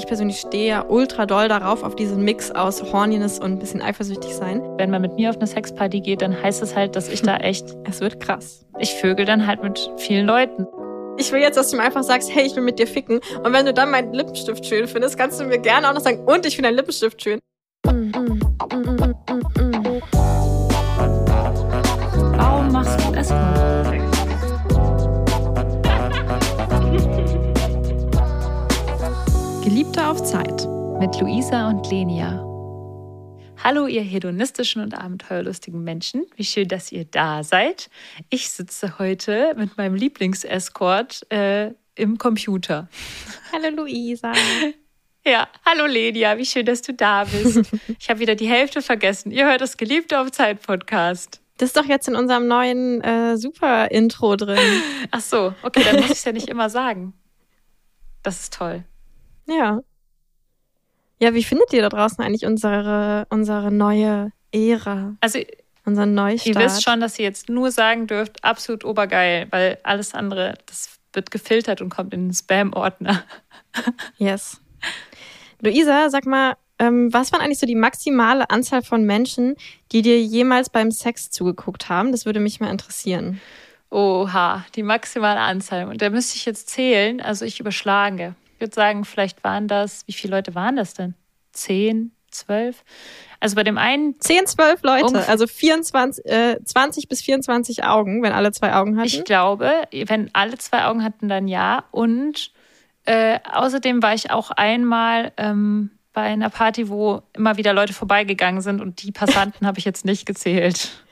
Ich persönlich stehe ja ultra doll darauf, auf diesen Mix aus Horniness und ein bisschen eifersüchtig sein. Wenn man mit mir auf eine Sexparty geht, dann heißt es halt, dass ich da echt. Es wird krass. Ich vögel dann halt mit vielen Leuten. Ich will jetzt, dass du mir einfach sagst, hey, ich will mit dir ficken. Und wenn du dann meinen Lippenstift schön findest, kannst du mir gerne auch noch sagen, und ich finde deinen Lippenstift schön. Warum Geliebte auf Zeit. Mit Luisa und Lenia. Hallo, ihr hedonistischen und abenteuerlustigen Menschen. Wie schön, dass ihr da seid. Ich sitze heute mit meinem Lieblingsescort äh, im Computer. Hallo, Luisa. Ja, hallo Lenia, wie schön, dass du da bist. Ich habe wieder die Hälfte vergessen. Ihr hört das Geliebte auf Zeit Podcast. Das ist doch jetzt in unserem neuen äh, Super-Intro drin. Ach so, okay, dann muss ich es ja nicht immer sagen. Das ist toll. Ja. Ja, wie findet ihr da draußen eigentlich unsere, unsere neue Ära? Also, unseren Neustart? Ihr wisst schon, dass ihr jetzt nur sagen dürft, absolut obergeil, weil alles andere, das wird gefiltert und kommt in den Spam-Ordner. Yes. Luisa, sag mal, ähm, was waren eigentlich so die maximale Anzahl von Menschen, die dir jemals beim Sex zugeguckt haben? Das würde mich mal interessieren. Oha, die maximale Anzahl. Und da müsste ich jetzt zählen. Also ich überschlage. Ich würde sagen, vielleicht waren das, wie viele Leute waren das denn? Zehn, zwölf? Also bei dem einen. Zehn, zwölf Leute, also 24, äh, 20 bis 24 Augen, wenn alle zwei Augen hatten. Ich glaube, wenn alle zwei Augen hatten, dann ja. Und äh, außerdem war ich auch einmal ähm, bei einer Party, wo immer wieder Leute vorbeigegangen sind und die Passanten habe ich jetzt nicht gezählt.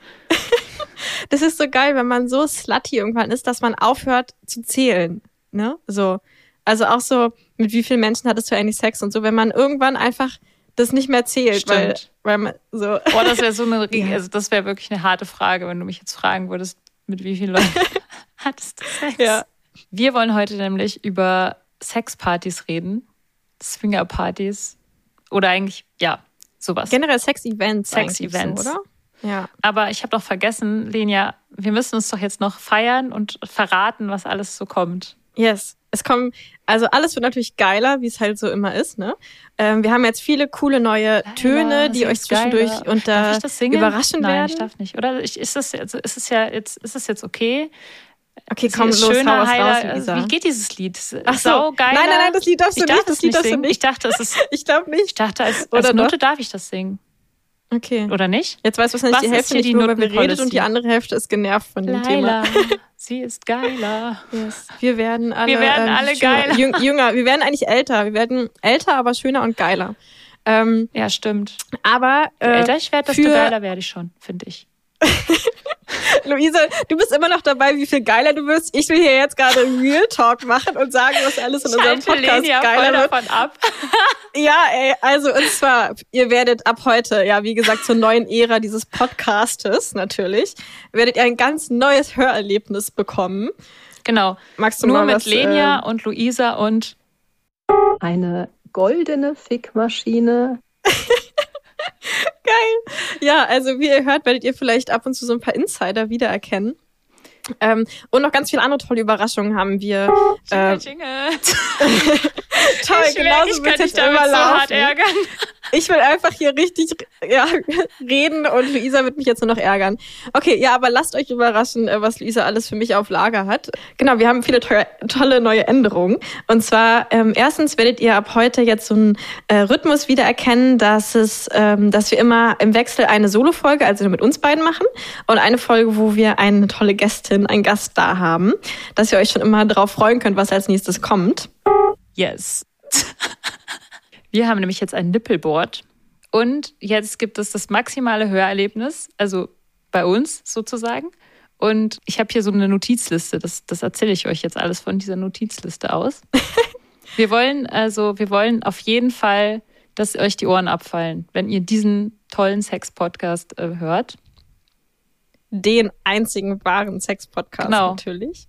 das ist so geil, wenn man so slutty irgendwann ist, dass man aufhört zu zählen. Ne? So. Also auch so, mit wie vielen Menschen hattest du eigentlich Sex und so, wenn man irgendwann einfach das nicht mehr zählt, weil, weil man so. Boah, das wäre so eine, also das wäre wirklich eine harte Frage, wenn du mich jetzt fragen würdest, mit wie vielen Leuten hattest du Sex? Ja. Wir wollen heute nämlich über Sexpartys reden, Swingerpartys oder eigentlich, ja, sowas. Generell Sex-Events. Sex-Events. So, oder? Ja. Aber ich habe doch vergessen, Lenia, wir müssen uns doch jetzt noch feiern und verraten, was alles so kommt. Yes. Es kommen, also alles wird natürlich geiler, wie es halt so immer ist, ne? Ähm, wir haben jetzt viele coole neue Töne, die euch zwischendurch geiler. unter überraschen Nein, werden. ich darf nicht. Oder ist das, also ist es ja jetzt, ist es jetzt okay? Okay, komm, los, schöner, hau raus, Lisa. Wie geht dieses Lied? Ach so. geil. Nein, nein, nein, das Lied darfst du ich nicht. Das Lied darfst du nicht. Ich dachte, es ist. ich glaube nicht. Ich dachte, als, Oder als Note doch? darf ich das singen. Okay. Oder nicht? Jetzt weiß wahrscheinlich Was die Hälfte hier nicht die nur, weil wir redet und die andere Hälfte ist genervt von dem Laila, Thema. sie ist geiler. Yes. Wir werden alle, Wir werden ähm, alle schöner, geiler. jüng- Jünger. Wir werden eigentlich älter. Wir werden älter, aber schöner und geiler. Ähm, Ja, stimmt. aber Je äh, älter ich werde, desto für- geiler werde ich schon, finde ich. Luise, du bist immer noch dabei, wie viel geiler du wirst. Ich will hier jetzt gerade Real Talk machen und sagen, was alles in unserem Schalte Podcast Lenia geiler wird. davon ab. Ja, ey, also und zwar, ihr werdet ab heute, ja, wie gesagt, zur neuen Ära dieses Podcastes natürlich, werdet ihr ein ganz neues Hörerlebnis bekommen. Genau. Magst du Nur mal mit was, Lenia ähm, und Luisa und eine goldene Fickmaschine. Ja, also wie ihr hört, werdet ihr vielleicht ab und zu so ein paar Insider wiedererkennen. Ähm, und noch ganz viele andere tolle Überraschungen haben wir. Äh, Jingle. toll, Ich genauso ich wird es immer so hart laufen. ärgern. Ich will einfach hier richtig ja, reden und Luisa wird mich jetzt nur noch ärgern. Okay, ja, aber lasst euch überraschen, äh, was Luisa alles für mich auf Lager hat. Genau, wir haben viele tolle, tolle neue Änderungen. Und zwar, ähm, erstens werdet ihr ab heute jetzt so einen äh, Rhythmus wiedererkennen, dass es, ähm, dass wir immer im Wechsel eine Solo-Folge, also nur mit uns beiden machen, und eine Folge, wo wir eine tolle Gästin, einen Gast da haben, dass ihr euch schon immer darauf freuen könnt, was als nächstes kommt. Yes. Wir haben nämlich jetzt ein Nippelboard und jetzt gibt es das maximale Hörerlebnis, also bei uns sozusagen. Und ich habe hier so eine Notizliste, das, das erzähle ich euch jetzt alles von dieser Notizliste aus. wir wollen also, wir wollen auf jeden Fall, dass euch die Ohren abfallen, wenn ihr diesen tollen Sex-Podcast äh, hört. Den einzigen wahren Sex-Podcast Genau. natürlich.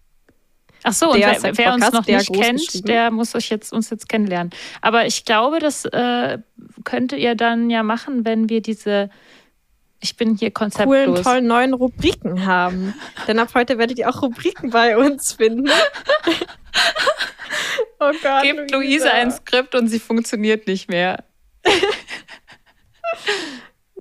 Ach so, und Der wer, wer uns Sex-Podcast, noch nicht kennt, der muss euch jetzt, uns jetzt kennenlernen. Aber ich glaube, das äh, könntet ihr dann ja machen, wenn wir diese, ich bin hier coolen, konzeptlos. tollen neuen Rubriken haben. Denn ab heute werdet ihr auch Rubriken bei uns finden. Oh Gott. Gebt Luise ein Skript und sie funktioniert nicht mehr.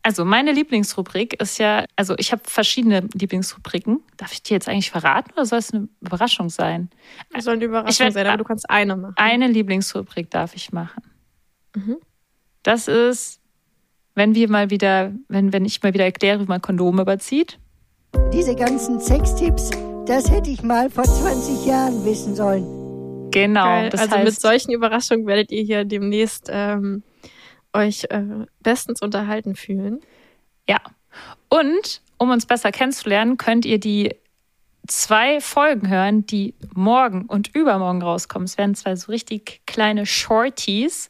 Also meine Lieblingsrubrik ist ja, also ich habe verschiedene Lieblingsrubriken. Darf ich die jetzt eigentlich verraten oder soll es eine Überraschung sein? Das soll eine Überraschung werd- sein, aber du kannst eine machen. Eine Lieblingsrubrik darf ich machen. Mhm. Das ist, wenn wir mal wieder, wenn, wenn ich mal wieder erkläre, wie man Kondome überzieht. Diese ganzen Sextipps, das hätte ich mal vor 20 Jahren wissen sollen. Genau. Also mit heißt, solchen Überraschungen werdet ihr hier demnächst ähm, euch äh, bestens unterhalten fühlen. ja. Und um uns besser kennenzulernen, könnt ihr die zwei Folgen hören, die morgen und übermorgen rauskommen. Es werden zwei so richtig kleine Shorties.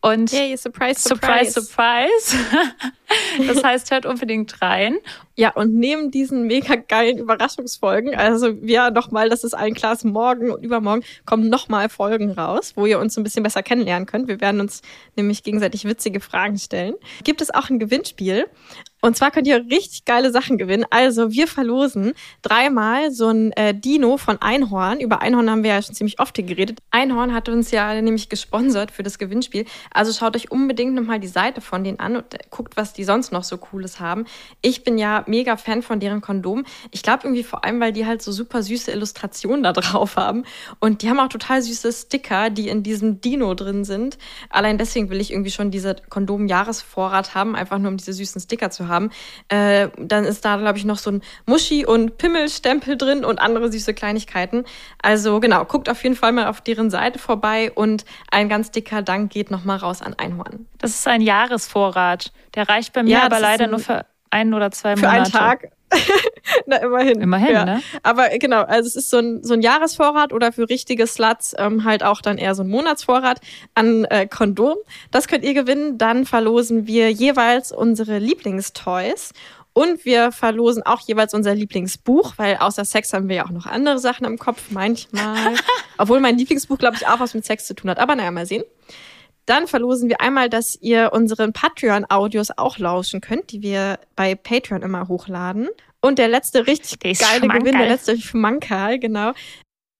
Und Yay, surprise, Surprise, surprise. surprise. das heißt, hört unbedingt rein. Ja, und neben diesen mega geilen Überraschungsfolgen, also ja, nochmal, das ist ein Glas morgen und übermorgen, kommen nochmal Folgen raus, wo ihr uns ein bisschen besser kennenlernen könnt. Wir werden uns nämlich gegenseitig witzige Fragen stellen. Gibt es auch ein Gewinnspiel. Und zwar könnt ihr richtig geile Sachen gewinnen. Also wir verlosen dreimal so ein äh, Dino von Einhorn. Über Einhorn haben wir ja schon ziemlich oft hier geredet. Einhorn hat uns ja nämlich gesponsert für das Gewinnspiel. Also schaut euch unbedingt nochmal die Seite von denen an und äh, guckt, was die sonst noch so Cooles haben. Ich bin ja mega Fan von deren Kondom. Ich glaube irgendwie vor allem, weil die halt so super süße Illustrationen da drauf haben. Und die haben auch total süße Sticker, die in diesem Dino drin sind. Allein deswegen will ich irgendwie schon diese Kondom-Jahresvorrat haben, einfach nur um diese süßen Sticker zu haben. Äh, dann ist da, glaube ich, noch so ein Muschi- und Pimmelstempel drin und andere süße Kleinigkeiten. Also genau, guckt auf jeden Fall mal auf deren Seite vorbei und ein ganz dicker Dank geht nochmal raus an Einhorn. Das ist ein Jahresvorrat. Der reicht bei mir Ja, aber leider nur für ein oder zwei Für Monate. einen Tag. Na, immerhin. Immerhin, ja. ne? Aber genau, also es ist so ein, so ein Jahresvorrat oder für richtige Sluts ähm, halt auch dann eher so ein Monatsvorrat an äh, Kondom. Das könnt ihr gewinnen. Dann verlosen wir jeweils unsere Lieblingstoys. Und wir verlosen auch jeweils unser Lieblingsbuch, weil außer Sex haben wir ja auch noch andere Sachen im Kopf manchmal. Obwohl mein Lieblingsbuch, glaube ich, auch was mit Sex zu tun hat. Aber naja, mal sehen. Dann verlosen wir einmal, dass ihr unseren Patreon-Audios auch lauschen könnt, die wir bei Patreon immer hochladen. Und der letzte richtig Der geile Gewinn, der letzte Schmankerl, genau,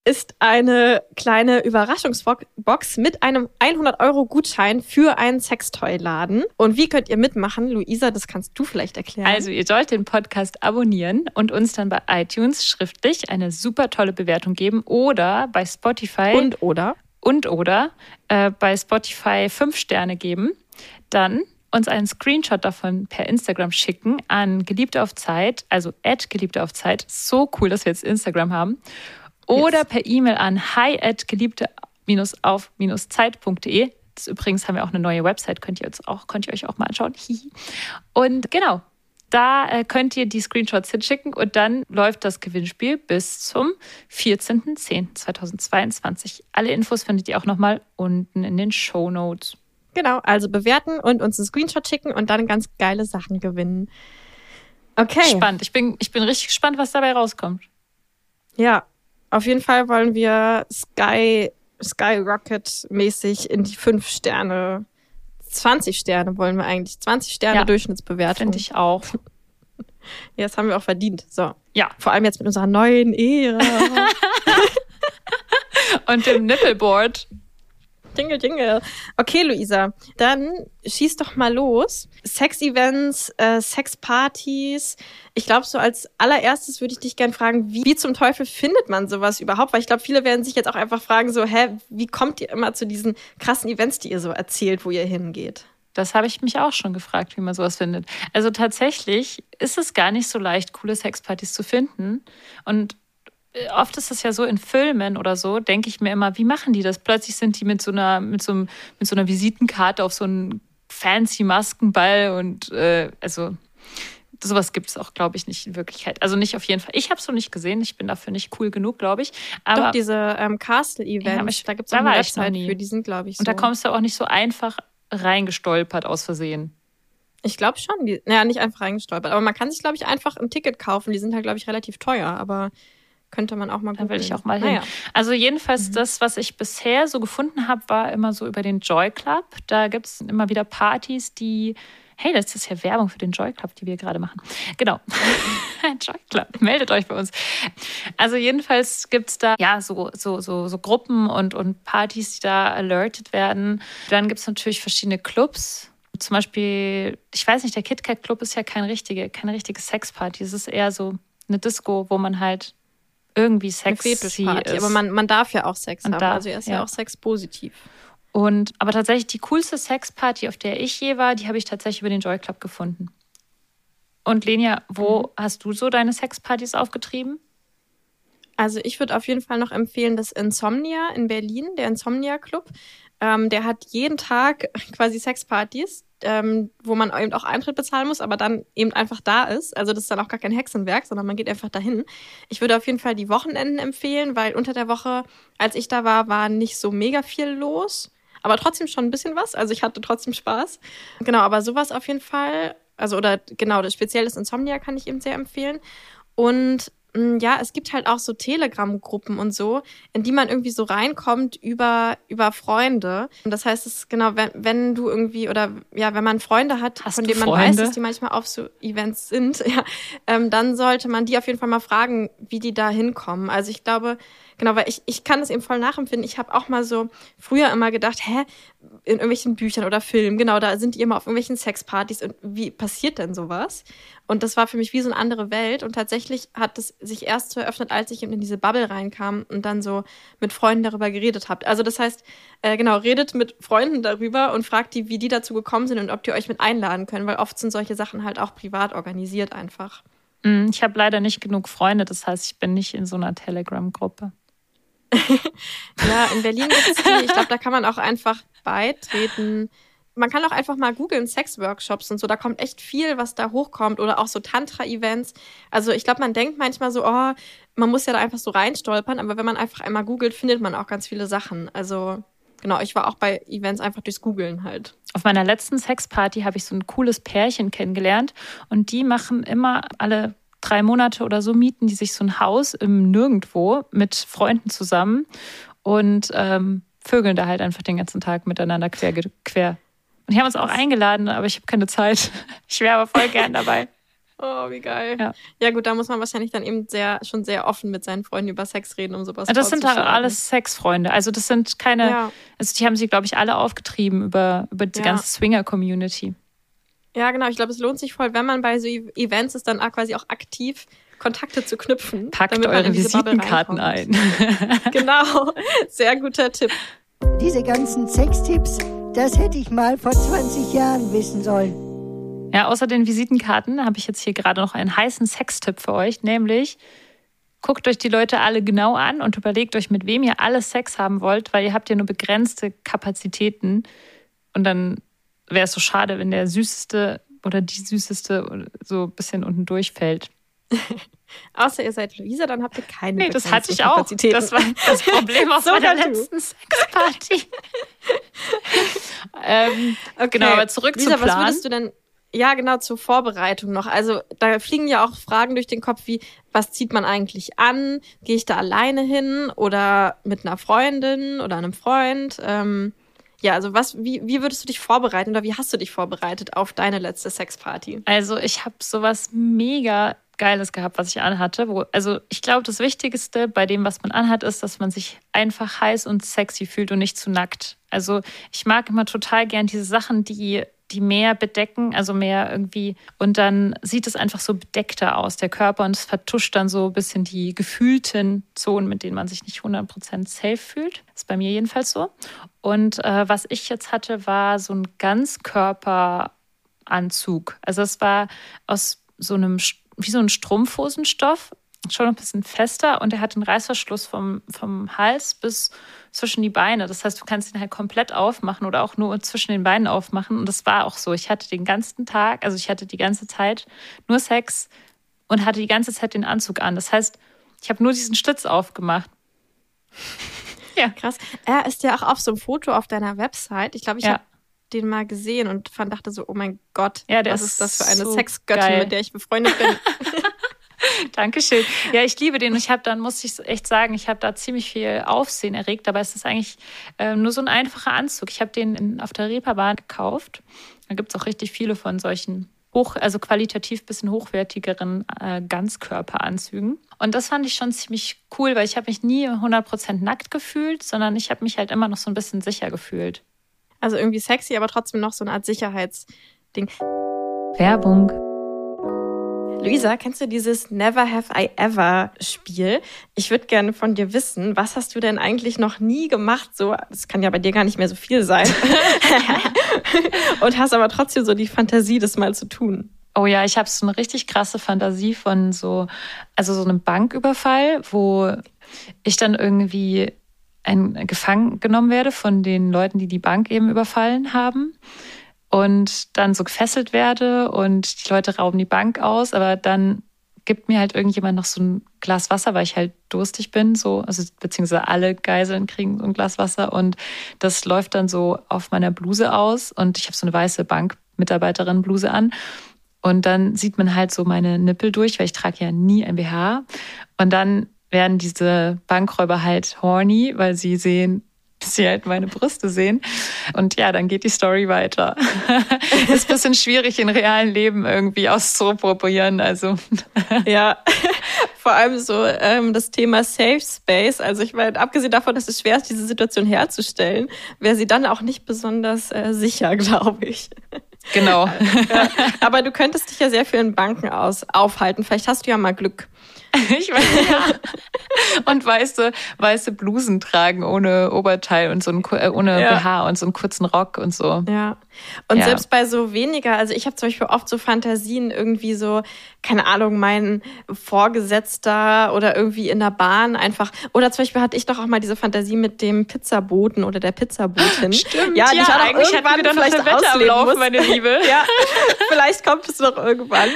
ist eine kleine Überraschungsbox mit einem 100-Euro-Gutschein für einen Sextoy-Laden. Und wie könnt ihr mitmachen? Luisa, das kannst du vielleicht erklären. Also, ihr sollt den Podcast abonnieren und uns dann bei iTunes schriftlich eine super tolle Bewertung geben oder bei Spotify und oder? Und oder äh, bei Spotify fünf Sterne geben. Dann uns einen Screenshot davon per Instagram schicken an Geliebte auf Zeit, also at Geliebte auf Zeit. So cool, dass wir jetzt Instagram haben. Oder per E-Mail an hi at geliebte-auf-zeit.de. Übrigens haben wir auch eine neue Website, könnt ihr, uns auch, könnt ihr euch auch mal anschauen. Und genau, da äh, könnt ihr die Screenshots hinschicken und dann läuft das Gewinnspiel bis zum 14.10.2022. Alle Infos findet ihr auch nochmal unten in den Show Notes. Genau, also bewerten und uns einen Screenshot schicken und dann ganz geile Sachen gewinnen. Okay. Spannend. Ich bin, ich bin richtig gespannt, was dabei rauskommt. Ja, auf jeden Fall wollen wir Sky, Skyrocket-mäßig in die fünf Sterne, 20 Sterne wollen wir eigentlich. 20 Sterne Ja. Durchschnittsbewertung. Finde ich auch. Ja, das haben wir auch verdient. So. Ja. Vor allem jetzt mit unserer neuen Ära. Und dem Nippelboard. Jingle, jingle. Okay, Luisa, dann schieß doch mal los. Sex-Events, äh, Sexpartys. Ich glaube, so als allererstes würde ich dich gerne fragen, wie, wie zum Teufel findet man sowas überhaupt? Weil ich glaube, viele werden sich jetzt auch einfach fragen, so, hä, wie kommt ihr immer zu diesen krassen Events, die ihr so erzählt, wo ihr hingeht? Das habe ich mich auch schon gefragt, wie man sowas findet. Also tatsächlich ist es gar nicht so leicht, coole Sexpartys zu finden. Und oft ist es ja so in Filmen oder so, denke ich mir immer, wie machen die das? Plötzlich sind die mit so einer, mit so, einem, mit so einer Visitenkarte auf so einen fancy Maskenball und äh, also sowas gibt es auch, glaube ich, nicht in Wirklichkeit. Also nicht auf jeden Fall. Ich habe es noch nicht gesehen. Ich bin dafür nicht cool genug, glaube ich. Aber Doch, diese ähm, Castle-Events, Ja, da gibt es eine war ich noch Website nie. für, die sind, glaube ich, so. und da kommst du auch nicht so einfach reingestolpert aus Versehen. Ich glaube schon. Die, naja, nicht einfach reingestolpert. Aber man kann sich, glaube ich, einfach ein Ticket kaufen. Die sind halt, glaube ich, relativ teuer. Aber Könnte man auch mal Da will ich auch mal hin. Naja. Also jedenfalls Mhm. das, was ich bisher so gefunden habe, war immer so über den Joy Club. Da gibt es immer wieder Partys, die. Hey, das ist ja Werbung für den Joy Club, die wir gerade machen. Genau. Joy Club, meldet euch bei uns. Also jedenfalls gibt es da ja so, so, so, so Gruppen und, und Partys, die da alerted werden. Dann gibt es natürlich verschiedene Clubs. Zum Beispiel, ich weiß nicht, der KitKat Club ist ja kein richtige, keine richtige Sexparty. Es ist eher so eine Disco, wo man halt irgendwie sexy ist. Aber man, man darf ja auch Sex haben. darf, also er ist ja, ja. auch sexpositiv. Und aber tatsächlich die coolste Sexparty, auf der ich je war, die habe ich tatsächlich über den Joy Club gefunden. Und Lenia, wo Mhm. hast du so deine Sexpartys aufgetrieben? Also ich würde auf jeden Fall noch empfehlen, das Insomnia in Berlin, der Insomnia Club. Ähm, der hat jeden Tag quasi Sexpartys, ähm, wo man eben auch Eintritt bezahlen muss, aber dann eben einfach da ist. Also das ist dann auch gar kein Hexenwerk, sondern man geht einfach dahin. Ich würde auf jeden Fall die Wochenenden empfehlen, weil unter der Woche, als ich da war, war nicht so mega viel los. Aber trotzdem schon ein bisschen was. Also ich hatte trotzdem Spaß. Genau, aber sowas auf jeden Fall. Also, oder genau, das spezielles Insomnia kann ich eben sehr empfehlen. Und ja, es gibt halt auch so Telegram-Gruppen und so, in die man irgendwie so reinkommt über, über Freunde. Und das heißt, es ist genau, wenn, wenn du irgendwie oder ja, wenn man Freunde hat, Hast von denen man weiß, dass die manchmal auf so Events sind, ja, ähm, dann sollte man die auf jeden Fall mal fragen, wie die da hinkommen. Also ich glaube, genau, weil ich, ich kann das eben voll nachempfinden. Ich habe auch mal so früher immer gedacht, hä, in irgendwelchen Büchern oder Filmen, genau, da sind die immer auf irgendwelchen Sexpartys und wie passiert denn sowas? Und das war für mich wie so eine andere Welt. Und tatsächlich hat es sich erst so eröffnet, als ich eben in diese Bubble reinkam und dann so mit Freunden darüber geredet habt. Also das heißt, äh, genau, redet mit Freunden darüber und fragt die, wie die dazu gekommen sind und ob die euch mit einladen können, weil oft sind solche Sachen halt auch privat organisiert einfach. Mm, Ich habe leider nicht genug Freunde, das heißt, ich bin nicht in so einer Telegram-Gruppe. Ja, in Berlin gibt es die. Ich glaube, da kann man auch einfach beitreten. Man kann auch einfach mal googeln, Sexworkshops und so. Da kommt echt viel, was da hochkommt. Oder auch so Tantra-Events. Also ich glaube, man denkt manchmal so, oh, man muss ja da einfach so reinstolpern. Aber wenn man einfach einmal googelt, findet man auch ganz viele Sachen. Also genau, ich war auch bei Events einfach durchs Googeln halt. Auf meiner letzten Sexparty habe ich so ein cooles Pärchen kennengelernt und die machen immer alle drei Monate oder so mieten die sich so ein Haus im Nirgendwo mit Freunden zusammen und ähm, vögeln da halt einfach den ganzen Tag miteinander quer. quer. Und die haben uns auch eingeladen, aber ich habe keine Zeit. Ich wäre aber voll gern dabei. Oh, wie geil. Ja. Ja. gut, da muss man wahrscheinlich dann eben sehr, schon sehr offen mit seinen Freunden über Sex reden, um sowas Das sind halt alles Sexfreunde. Also das sind keine, Ja. also die haben sich, glaube ich, alle aufgetrieben über, über die Ja. ganze Swinger-Community. Ja, genau. Ich glaube, es lohnt sich voll, wenn man bei so E- Events ist, dann auch quasi auch aktiv Kontakte zu knüpfen. Packt eure Visitenkarten ein. Genau. Sehr guter Tipp. Diese ganzen Sextipps, das hätte ich mal vor 20 Jahren wissen sollen. Ja, außer den Visitenkarten habe ich jetzt hier gerade noch einen heißen Sextipp für euch, nämlich guckt euch die Leute alle genau an und überlegt euch, mit wem ihr alles Sex haben wollt, weil ihr habt ja nur begrenzte Kapazitäten und dann wäre es so schade, wenn der süßeste oder die süßeste so ein bisschen unten durchfällt. Außer ihr seid Luisa, dann habt ihr keine Nee, das hatte ich auch. Das war das Problem auf So meiner letzten Sexparty. ähm, Okay. Genau, aber zurück Lisa, zum Plan. was würdest du denn, ja genau, zur Vorbereitung noch. Also da fliegen ja auch Fragen durch den Kopf wie, was zieht man eigentlich an? Gehe ich da alleine hin oder mit einer Freundin oder einem Freund? Ähm, ja, also was, wie, wie würdest du dich vorbereiten oder wie hast du dich vorbereitet auf deine letzte Sexparty? Also ich habe sowas mega Geiles gehabt, was ich anhatte. Wo, also ich glaube, das Wichtigste bei dem, was man anhat, ist, dass man sich einfach heiß und sexy fühlt und nicht zu nackt. Also ich mag immer total gern diese Sachen, die die mehr bedecken, also mehr irgendwie. Und dann sieht es einfach so bedeckter aus, der Körper, und es vertuscht dann so ein bisschen die gefühlten Zonen, mit denen man sich nicht 100% safe fühlt. ist bei mir jedenfalls so. Und äh, was ich jetzt hatte, war so ein Ganzkörperanzug. Also es war aus so einem, wie so ein Strumpfhosenstoff, schon ein bisschen fester und er hat den Reißverschluss vom, vom Hals bis zwischen die Beine. Das heißt, du kannst ihn halt komplett aufmachen oder auch nur zwischen den Beinen aufmachen. Und das war auch so. Ich hatte den ganzen Tag, also ich hatte die ganze Zeit nur Sex und hatte die ganze Zeit den Anzug an. Das heißt, ich habe nur diesen Schlitz aufgemacht. ja. Krass. Er ist ja auch auf so einem Foto auf deiner Website. Ich glaube, ich Ja. habe den mal gesehen und fand, dachte so, oh mein Gott, Ja, was ist das für eine so Sexgöttin, geil. mit der ich befreundet bin? Dankeschön. Ja, ich liebe den. Ich habe dann, muss ich echt sagen, ich habe da ziemlich viel Aufsehen erregt, aber es ist eigentlich äh, nur so ein einfacher Anzug. Ich habe den in, auf der Reeperbahn gekauft. Da gibt es auch richtig viele von solchen hoch, also qualitativ bisschen hochwertigeren äh, Ganzkörperanzügen. Und das fand ich schon ziemlich cool, weil ich habe mich nie 100% nackt gefühlt, sondern ich habe mich halt immer noch so ein bisschen sicher gefühlt. Also irgendwie sexy, aber trotzdem noch so eine Art Sicherheitsding. Werbung. Luisa, kennst du dieses Never Have I Ever Spiel? Ich würde gerne von dir wissen, was hast du denn eigentlich noch nie gemacht? So, das kann ja bei dir gar nicht mehr so viel sein. Und hast aber trotzdem so die Fantasie, das mal zu tun. Oh ja, ich habe so eine richtig krasse Fantasie von so, also so einem Banküberfall, wo ich dann irgendwie ein, gefangen genommen werde von den Leuten, die die Bank eben überfallen haben und dann so gefesselt werde und die Leute rauben die Bank aus, aber dann gibt mir halt irgendjemand noch so ein Glas Wasser, weil ich halt durstig bin, so, also beziehungsweise alle Geiseln kriegen so ein Glas Wasser und das läuft dann so auf meiner Bluse aus und ich habe so eine weiße Bankmitarbeiterin-Bluse an und dann sieht man halt so meine Nippel durch, weil ich trage ja nie ein BH und dann werden diese Bankräuber halt horny, weil sie sehen, dass sie halt meine Brüste sehen. Und ja, dann geht die Story weiter. ist ein bisschen schwierig im realen Leben irgendwie auszuprobieren. Also ja, vor allem so ähm, das Thema Safe Space. Also ich meine, abgesehen davon, dass es schwer ist, diese Situation herzustellen, wäre sie dann auch nicht besonders äh, sicher, glaube ich. Genau. ja, aber du könntest dich ja sehr viel in Banken aus, aufhalten. Vielleicht hast du ja mal Glück. Ich weiß, ja. Und weiße, weiße Blusen tragen ohne Oberteil und so ein, äh, ohne ja. BH und so einen kurzen Rock und so. Ja. Und ja. selbst bei so weniger, also ich habe zum Beispiel oft so Fantasien, irgendwie so, keine Ahnung, mein Vorgesetzter oder irgendwie in der Bahn einfach. Oder zum Beispiel hatte ich doch auch mal diese Fantasie mit dem Pizzaboten oder der Pizzabotin. Stimmt, ja, ja, eigentlich irgendwann wir vielleicht ausleben muss. meine Liebe. ja, vielleicht kommt es noch irgendwann.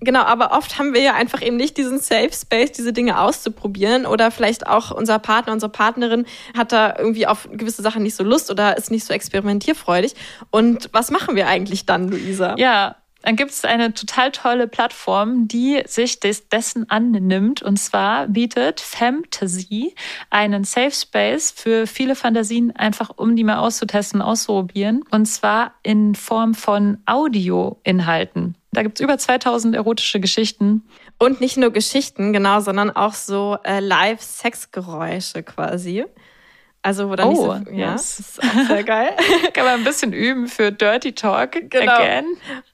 Genau, aber oft haben wir ja einfach eben nicht diesen Safe Space, diese Dinge auszuprobieren. Oder vielleicht auch unser Partner, unsere Partnerin hat da irgendwie auf gewisse Sachen nicht so Lust oder ist nicht so experimentierfreudig. Und was machen wir eigentlich dann, Luisa? Ja, dann gibt es eine total tolle Plattform, die sich des, dessen annimmt. Und zwar bietet Fantasy einen Safe Space für viele Fantasien, einfach um die mal auszutesten, auszuprobieren. Und zwar in Form von Audioinhalten. Da gibt es über 2000 erotische Geschichten. Und nicht nur Geschichten, genau, sondern auch so äh, Live-Sexgeräusche quasi. Also, wo dann oh, nicht so, ja, yes. das ist auch sehr geil. Kann man ein bisschen üben für Dirty Talk genau. again.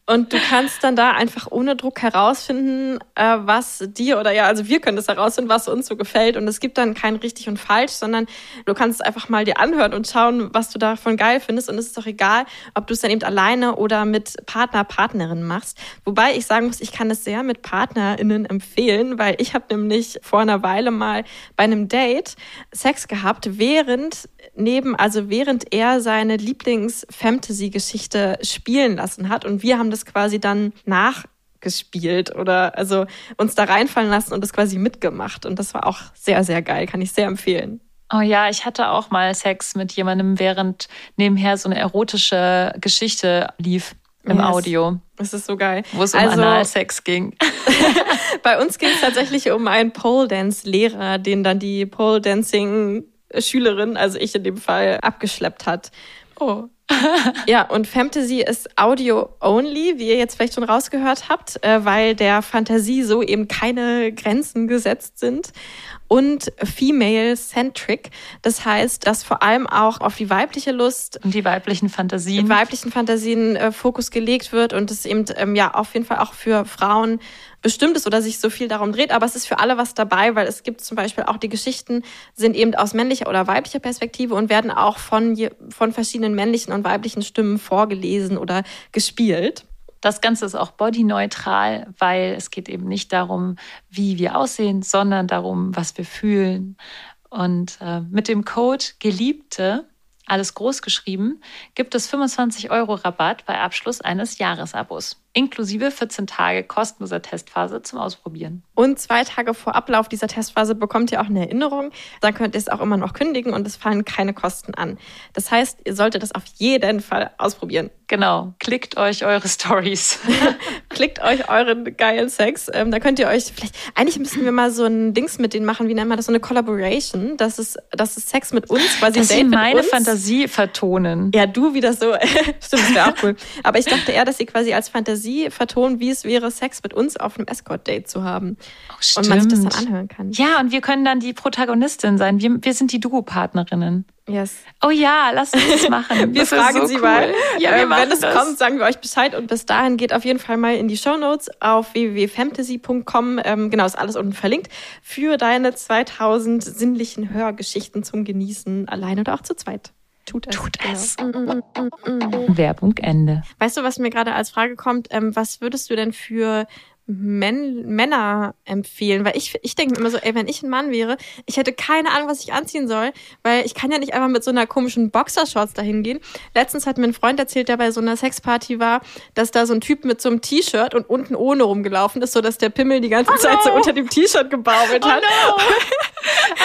Und du kannst dann da einfach ohne Druck herausfinden, äh, was dir oder ja, also wir können das herausfinden, was uns so gefällt. Und es gibt dann kein richtig und falsch, sondern du kannst es einfach mal dir anhören und schauen, was du davon geil findest. Und es ist doch egal, ob du es dann eben alleine oder mit Partner, Partnerin machst. Wobei ich sagen muss, ich kann es sehr mit PartnerInnen empfehlen, weil ich habe nämlich vor einer Weile mal bei einem Date Sex gehabt, während neben, also während er seine Lieblings-Fantasy-Geschichte spielen lassen hat. Und wir haben das quasi dann nachgespielt oder also uns da reinfallen lassen und das quasi mitgemacht. Und das war auch sehr, sehr geil. Kann ich sehr empfehlen. Oh ja, ich hatte auch mal Sex mit jemandem, während nebenher so eine erotische Geschichte lief im yes. Audio. Das ist so geil. Wo es um also, Analsex ging. bei uns ging es tatsächlich um einen Pole Dance Lehrer, den dann die Pole Dancing Schülerin, also ich in dem Fall, abgeschleppt hat. Oh. ja, und Fantasy ist Audio only, wie ihr jetzt vielleicht schon rausgehört habt, äh, weil der Fantasie so eben keine Grenzen gesetzt sind und female-centric. Das heißt, dass vor allem auch auf die weibliche Lust und die weiblichen Fantasien, weiblichen Fantasien äh, Fokus gelegt wird und es eben ähm, ja auf jeden Fall auch für Frauen bestimmt ist oder sich so viel darum dreht, aber es ist für alle was dabei, weil es gibt zum Beispiel auch die Geschichten sind eben aus männlicher oder weiblicher Perspektive und werden auch von, von verschiedenen männlichen und weiblichen Stimmen vorgelesen oder gespielt. Das Ganze ist auch bodyneutral, weil es geht eben nicht darum, wie wir aussehen, sondern darum, was wir fühlen. Und äh, mit dem Code Geliebte, alles groß geschrieben, gibt es 25 Euro Rabatt bei Abschluss eines Jahresabos. Inklusive 14 Tage kostenloser Testphase zum Ausprobieren. Und zwei Tage vor Ablauf dieser Testphase bekommt ihr auch eine Erinnerung. Dann könnt ihr es auch immer noch kündigen und es fallen keine Kosten an. Das heißt, ihr solltet das auf jeden Fall ausprobieren. Genau, klickt euch eure Stories. Klickt euch euren geilen Sex. Ähm, da könnt ihr euch vielleicht, eigentlich müssen wir mal so ein Dings mit denen machen, wie nennt man das, so eine Collaboration. Das ist, das ist Sex mit uns, quasi Dass sie Date mit meine. Fantasie vertonen. Ja, du wieder so. Stimmt, das wäre auch cool. Aber ich dachte eher, dass sie quasi als Fantasie vertonen, wie es wäre, Sex mit uns auf einem Escort-Date zu haben. Oh, Und man sich das dann anhören kann. Ja, und wir können dann die Protagonistin sein. Wir, wir sind die Duo-Partnerinnen. Yes. Oh ja, lass uns das machen. Wir Das fragen so sie cool. mal. Ja, wir äh, machen wenn es das. kommt, sagen wir euch Bescheid. Und bis dahin geht auf jeden Fall mal in die Shownotes auf www.fantasy.com. Ähm, genau, ist alles unten verlinkt. Für deine 2000 sinnlichen Hörgeschichten zum Genießen, allein oder auch zu zweit. Tut es. Tut Genau. es. Mm. Werbung Ende. Weißt du, was mir gerade als Frage kommt? Ähm, was würdest du denn für Män Männer empfehlen? Weil ich, ich denke mir immer so, ey, wenn ich ein Mann wäre, ich hätte keine Ahnung, was ich anziehen soll, weil ich kann ja nicht einfach mit so einer komischen Boxershorts dahin gehen. Letztens hat mir ein Freund erzählt, der bei so einer Sexparty war, dass da so ein Typ mit so einem T-Shirt und unten ohne rumgelaufen ist, so dass der Pimmel die ganze Zeit so no. unter dem T-Shirt gebaumelt hat.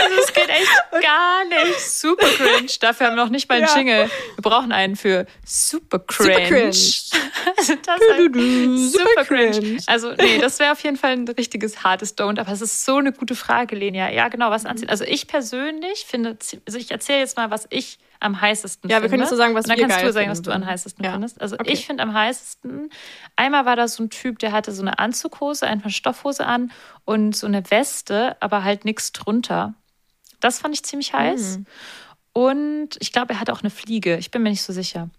Also es geht echt gar nicht. Super cringe. Dafür haben wir noch nicht mal einen Ja. Jingle. Wir brauchen einen für super cringe. Super cringe. Also das ist Super super cringe. cringe. Also nee, das wäre auf jeden Fall ein richtiges hartes Don't. Aber es ist so eine gute Frage, Lenia. Ja, genau, was anziehen. Also ich persönlich finde, also ich erzähle jetzt mal, was ich am heißesten Ja, wir finde. können jetzt so sagen, was Und dann wir kannst du sagen, was du am heißesten Ja. findest. Also Okay. ich finde am heißesten, einmal war da so ein Typ, der hatte so eine Anzughose, einfach Stoffhose an und so eine Weste, aber halt nichts drunter. Das fand ich ziemlich heiß. Mhm. Und ich glaube, er hatte auch eine Fliege. Ich bin mir nicht so sicher.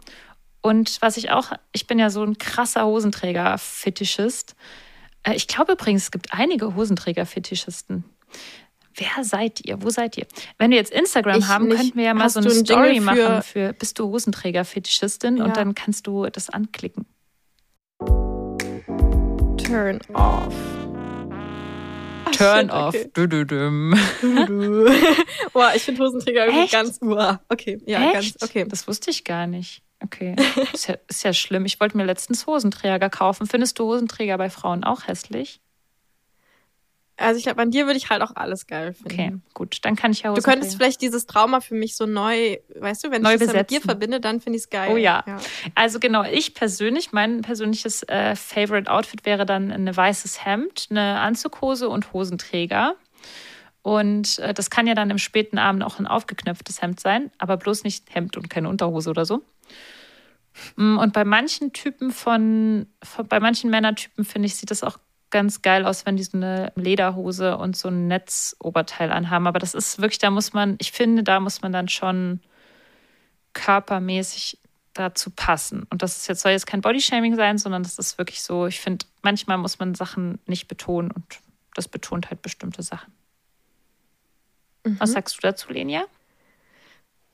Und was ich auch, ich bin ja so ein krasser Hosenträger-Fetischist. Äh, Ich glaube übrigens, es gibt einige Hosenträger-Fetischisten. Wer seid ihr? Wo seid ihr? Wenn wir jetzt Instagram Ich haben, nicht. könnten wir ja mal Hast so eine du einen Story für- machen für Bist du Hosenträger-Fetischistin? Ja. Und dann kannst du das anklicken. Turn off. Ach, Turn shit, off. okay. Du, du, dum. Boah, ich finde Hosenträger irgendwie Echt? ganz uah. Okay, ja, Echt? ganz okay. Das wusste ich gar nicht. Okay. Ist ja, ist ja schlimm. Ich wollte mir letztens Hosenträger kaufen. Findest du Hosenträger bei Frauen auch hässlich? Also ich glaube, an dir würde ich halt auch alles geil finden. Okay, gut. Dann kann ich ja Du Hosenträger. könntest vielleicht dieses Trauma für mich so neu, weißt du, wenn Neu ich das mit dir verbinde, dann finde ich es geil. Oh ja. Also genau, ich persönlich, mein persönliches äh, Favorite Outfit wäre dann ein weißes Hemd, eine Anzughose und Hosenträger. Und äh, das kann ja dann im späten Abend auch ein aufgeknöpftes Hemd sein, aber bloß nicht Hemd und keine Unterhose oder so. Mm, Und bei manchen Typen von, von bei manchen Männertypen finde ich, sieht das auch ganz geil aus, wenn die so eine Lederhose und so ein Netzoberteil anhaben. Aber das ist wirklich, da muss man, ich finde, da muss man dann schon körpermäßig dazu passen. Und das ist jetzt, soll jetzt kein Bodyshaming sein, sondern das ist wirklich so, ich finde, manchmal muss man Sachen nicht betonen und das betont halt bestimmte Sachen. Was sagst du dazu, Lenia?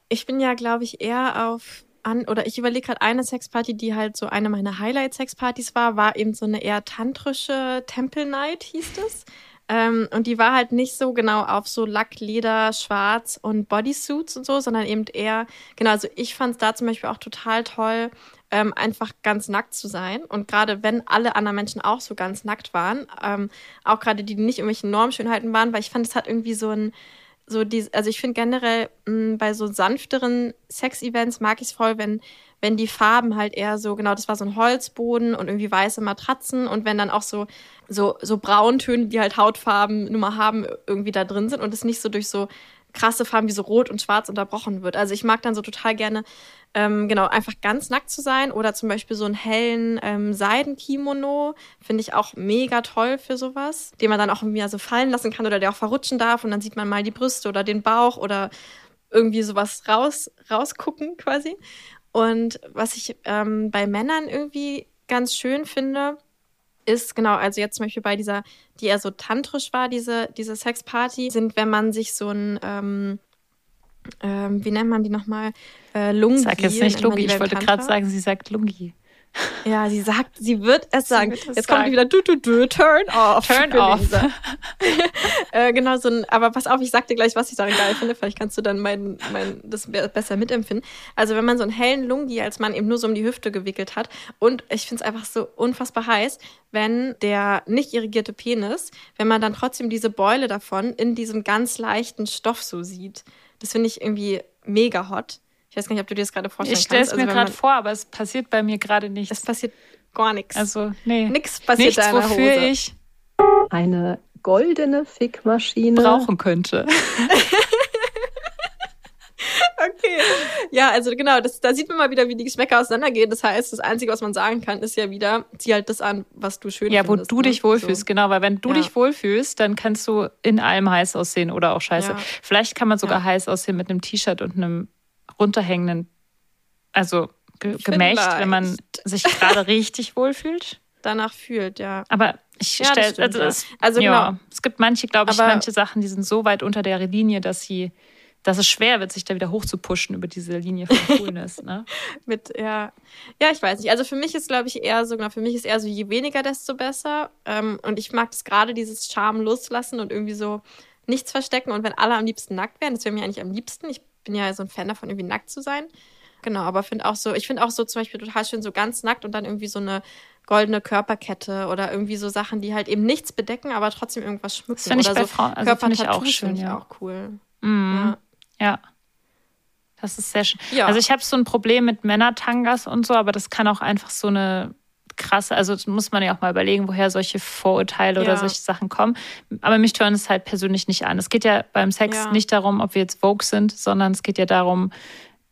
Ich bin ja, glaube ich, eher auf an, oder ich überlege gerade eine Sexparty, die halt so eine meiner Highlight-Sexpartys war, war eben so eine eher tantrische Temple Night, hieß das. Ähm, und die war halt nicht so genau auf so Lack, Leder, Schwarz und Bodysuits und so, sondern eben eher, genau, also ich fand es da zum Beispiel auch total toll, ähm, einfach ganz nackt zu sein. Und gerade wenn alle anderen Menschen auch so ganz nackt waren, ähm, auch gerade die, die nicht irgendwelchen Normschönheiten waren, weil ich fand, es hat irgendwie so ein, so die, also ich finde generell mh, bei so sanfteren Sex-Events mag ich es voll, wenn, wenn die Farben halt eher so, genau, das war so ein Holzboden und irgendwie weiße Matratzen und wenn dann auch so, so, so Brauntöne, die halt Hautfarben nun mal haben, irgendwie da drin sind und es nicht so durch so krasse Farben wie so Rot und Schwarz unterbrochen wird. Also ich mag dann so total gerne, ähm, genau, einfach ganz nackt zu sein oder zum Beispiel so einen hellen ähm, Seidenkimono, finde ich auch mega toll für sowas, den man dann auch irgendwie so fallen lassen kann oder der auch verrutschen darf und dann sieht man mal die Brüste oder den Bauch oder irgendwie sowas raus, rausgucken quasi. Und was ich ähm, bei Männern irgendwie ganz schön finde, ist genau, also jetzt zum Beispiel bei dieser, die eher so tantrisch war, diese, diese Sexparty, sind, wenn man sich so ein, ähm, ähm, wie nennt man die nochmal? Äh, Lungi. Sag jetzt nicht Lungi. Ich wollte gerade sagen, sie sagt Lungi. Ja, sie sagt, sie wird es sagen. wird es Jetzt kommt sagen. wieder du, du, du, turn off. Turn off. Äh, genau so ein, aber pass auf, ich sag dir gleich, was ich daran geil finde. Vielleicht kannst du dann mein, mein, das be- besser mitempfinden. Also wenn man so einen hellen Lungi als Mann eben nur so um die Hüfte gewickelt hat und ich finde es einfach so unfassbar heiß, wenn der nicht irrigierte Penis, wenn man dann trotzdem diese Beule davon in diesem ganz leichten Stoff so sieht. Das finde ich irgendwie mega hot. Ich weiß gar nicht, ob du dir das gerade vorstellen Ich stelle es kannst. mir Also gerade vor, aber es passiert bei mir gerade Es nichts. passiert gar nichts. Also, nee. Nichts passiert Nichts, da in der wofür Hose. ich Eine goldene Fickmaschine. brauchen könnte. Okay. Ja, also genau, das, da sieht man mal wieder, wie die Geschmäcker auseinandergehen. Das heißt, das Einzige, was man sagen kann, ist ja wieder, zieh halt das an, was du schön Ja, wo findest. du ne? dich wohlfühlst, So. genau. Weil wenn du Ja. dich wohlfühlst, dann kannst du in allem heiß aussehen oder auch scheiße. Ja. Vielleicht kann man sogar Ja. heiß aussehen mit einem T-Shirt und einem runterhängenden, also ge gemächt, wenn man sich gerade richtig wohlfühlt. Danach fühlt, ja. Aber ich Ja, das stelle, also, ja. es, Also ja, genau. es gibt manche, glaube ich, Aber- manche Sachen, die sind so weit unter der Linie, dass sie, dass es schwer wird, sich da wieder hochzupushen über diese Linie von Coolness. ne? Mit, ja. Ja, ich weiß nicht. Also für mich ist, glaube ich, eher so, genau, für mich ist eher so, je weniger, desto besser. Ähm, und ich mag das gerade, dieses Charme loslassen und irgendwie so nichts verstecken. Und wenn alle am liebsten nackt wären, das wäre mir eigentlich am liebsten. Ich bin ja so ein Fan davon, irgendwie nackt zu sein. Genau, aber finde auch so, ich finde auch so zum Beispiel total schön, so ganz nackt und dann irgendwie so eine goldene Körperkette oder irgendwie so Sachen, die halt eben nichts bedecken, aber trotzdem irgendwas schmücken. Das finde ich oder bei so Frauen, also finde ich auch schön, ja. auch cool. Mhm. Ja. Ja. Das ist sehr schön. Ja. Also ich habe so ein Problem mit Männertangas und so, aber das kann auch einfach so eine krasse, also das muss man ja auch mal überlegen, woher solche Vorurteile oder Ja. solche Sachen kommen. Aber mich tören es halt persönlich nicht an. Es geht ja beim Sex Ja. nicht darum, ob wir jetzt Vogue sind, sondern es geht ja darum,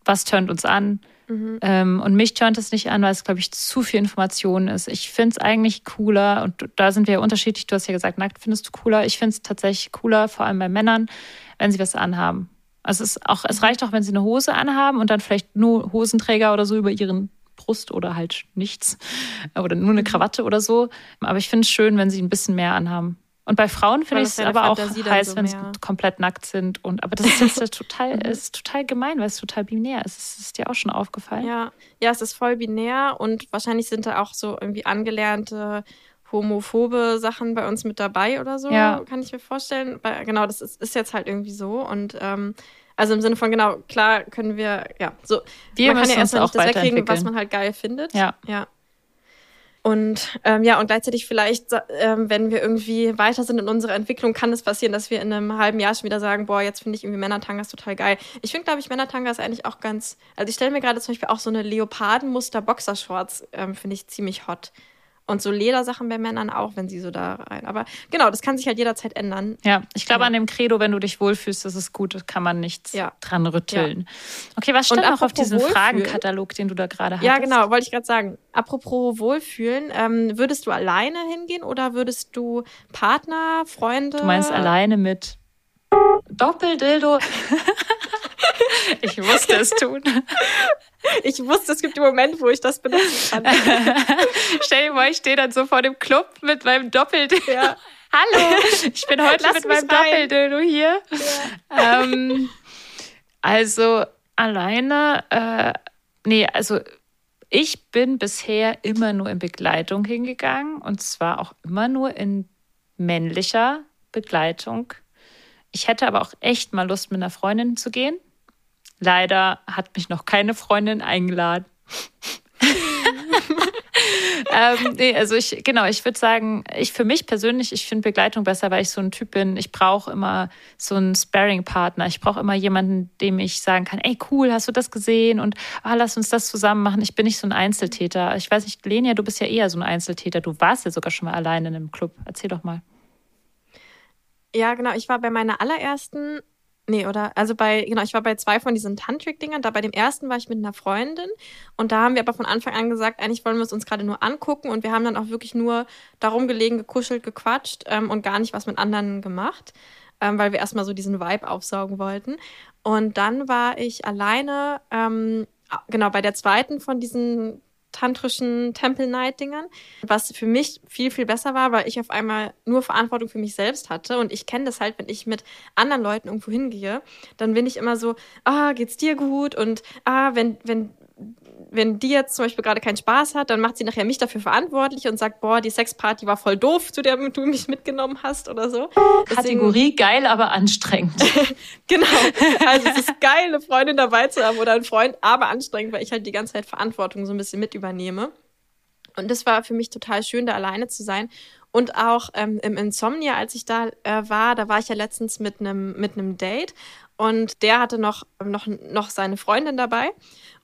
was tönt uns an. Mhm. Ähm, und mich tönt es nicht an, weil es, glaube ich, zu viel Information ist. Ich finde es eigentlich cooler, und da sind wir ja unterschiedlich. Du hast ja gesagt, nackt findest du cooler. Ich finde es tatsächlich cooler, vor allem bei Männern, wenn sie was anhaben. Also es, ist auch, es reicht auch, wenn sie eine Hose anhaben und dann vielleicht nur Hosenträger oder so über ihren Brust oder halt nichts. Oder nur eine Mhm. Krawatte oder so. Aber ich finde es schön, wenn sie ein bisschen mehr anhaben. Und bei Frauen finde ich das es aber auch heiß, so wenn sie komplett nackt sind. Und, aber das ist jetzt ja total, Mhm. ist total gemein, weil es total binär ist. Ist es dir auch schon aufgefallen? Ja, ja, es ist voll binär und wahrscheinlich sind da auch so irgendwie angelernte homophobe Sachen bei uns mit dabei oder so, Ja. kann ich mir vorstellen. Weil, genau, das ist, ist jetzt halt irgendwie so und ähm, also im Sinne von genau, klar können wir, ja, so, Wir man kann ja erstmal auch nicht das wegkriegen, was man halt geil findet. Ja. Ja. Und ähm, ja, und gleichzeitig vielleicht, ähm, wenn wir irgendwie weiter sind in unserer Entwicklung, kann es passieren, dass wir in einem halben Jahr schon wieder sagen, boah, jetzt finde ich irgendwie Männertangas total geil. Ich finde, glaube ich, Männertangas eigentlich auch ganz, also ich stelle mir gerade zum Beispiel auch so eine Leopardenmuster Boxershorts, ähm, finde ich ziemlich hot. Und so Ledersachen bei Männern auch, wenn sie so da rein. Aber genau, das kann sich halt jederzeit ändern. Ja, ich glaube Ja. an dem Credo, wenn du dich wohlfühlst, das ist gut, kann man nichts Ja. dran rütteln. Okay, was stand noch auf diesem Wohlfühlen. Fragenkatalog, den du da gerade hattest? Ja, genau, wollte ich gerade sagen. Apropos Wohlfühlen, ähm, würdest du alleine hingehen oder würdest du Partner, Freunde? Du meinst alleine mit Doppeldildo? ich musste es tun. Ich wusste, es gibt den Moment, wo ich das benutzen kann. Stell dir vor, ich stehe dann so vor dem Club mit meinem Doppeldildo. Ja. Hallo, ich bin heute Lass mit meinem rein. Doppeldildo hier. Ähm, also alleine, äh, nee, also ich bin bisher immer nur in Begleitung hingegangen und zwar auch immer nur in männlicher Begleitung. Ich hätte aber auch echt mal Lust, mit einer Freundin zu gehen. Leider hat mich noch keine Freundin eingeladen. ähm, nee, also ich, genau, ich würde sagen, ich für mich persönlich, ich finde Begleitung besser, weil ich so ein Typ bin. Ich brauche immer so einen Sparring-Partner. Ich brauche immer jemanden, dem ich sagen kann, ey, cool, hast du das gesehen? Und ah, lass uns das zusammen machen. Ich bin nicht so ein Einzeltäter. Ich weiß nicht, Lenia, du bist ja eher so ein Einzeltäter. Du warst ja sogar schon mal alleine in einem Club. Erzähl doch mal. Ja, genau. Ich war bei meiner allerersten, nee, oder, also bei, genau, ich war bei zwei von diesen Tantric-Dingern. Da bei dem ersten war ich mit einer Freundin und da haben wir aber von Anfang an gesagt, eigentlich wollen wir es uns gerade nur angucken und wir haben dann auch wirklich nur darum gelegen, gekuschelt, gequatscht ähm, und gar nicht was mit anderen gemacht, ähm, weil wir erstmal so diesen Vibe aufsaugen wollten. Und dann war ich alleine, ähm, genau, bei der zweiten von diesen tantrischen Temple Night Dingern, was für mich viel viel besser war, weil ich auf einmal nur Verantwortung für mich selbst hatte. Und ich kenne das halt, wenn ich mit anderen Leuten irgendwo hingehe, dann bin ich immer so, ah, geht's dir gut? Und ah, wenn wenn wenn die jetzt zum Beispiel gerade keinen Spaß hat, dann macht sie nachher mich dafür verantwortlich und sagt, boah, die Sexparty war voll doof, zu der du mich mitgenommen hast oder so. Deswegen, Kategorie geil, aber anstrengend. genau. Also es ist geil, eine Freundin dabei zu haben oder einen Freund, aber anstrengend, weil ich halt die ganze Zeit Verantwortung so ein bisschen mit übernehme. Und das war für mich total schön, da alleine zu sein. Und auch ähm, im Insomnia, als ich da äh, war, da war ich ja letztens mit einem mit einem Date und der hatte noch, noch, noch seine Freundin dabei.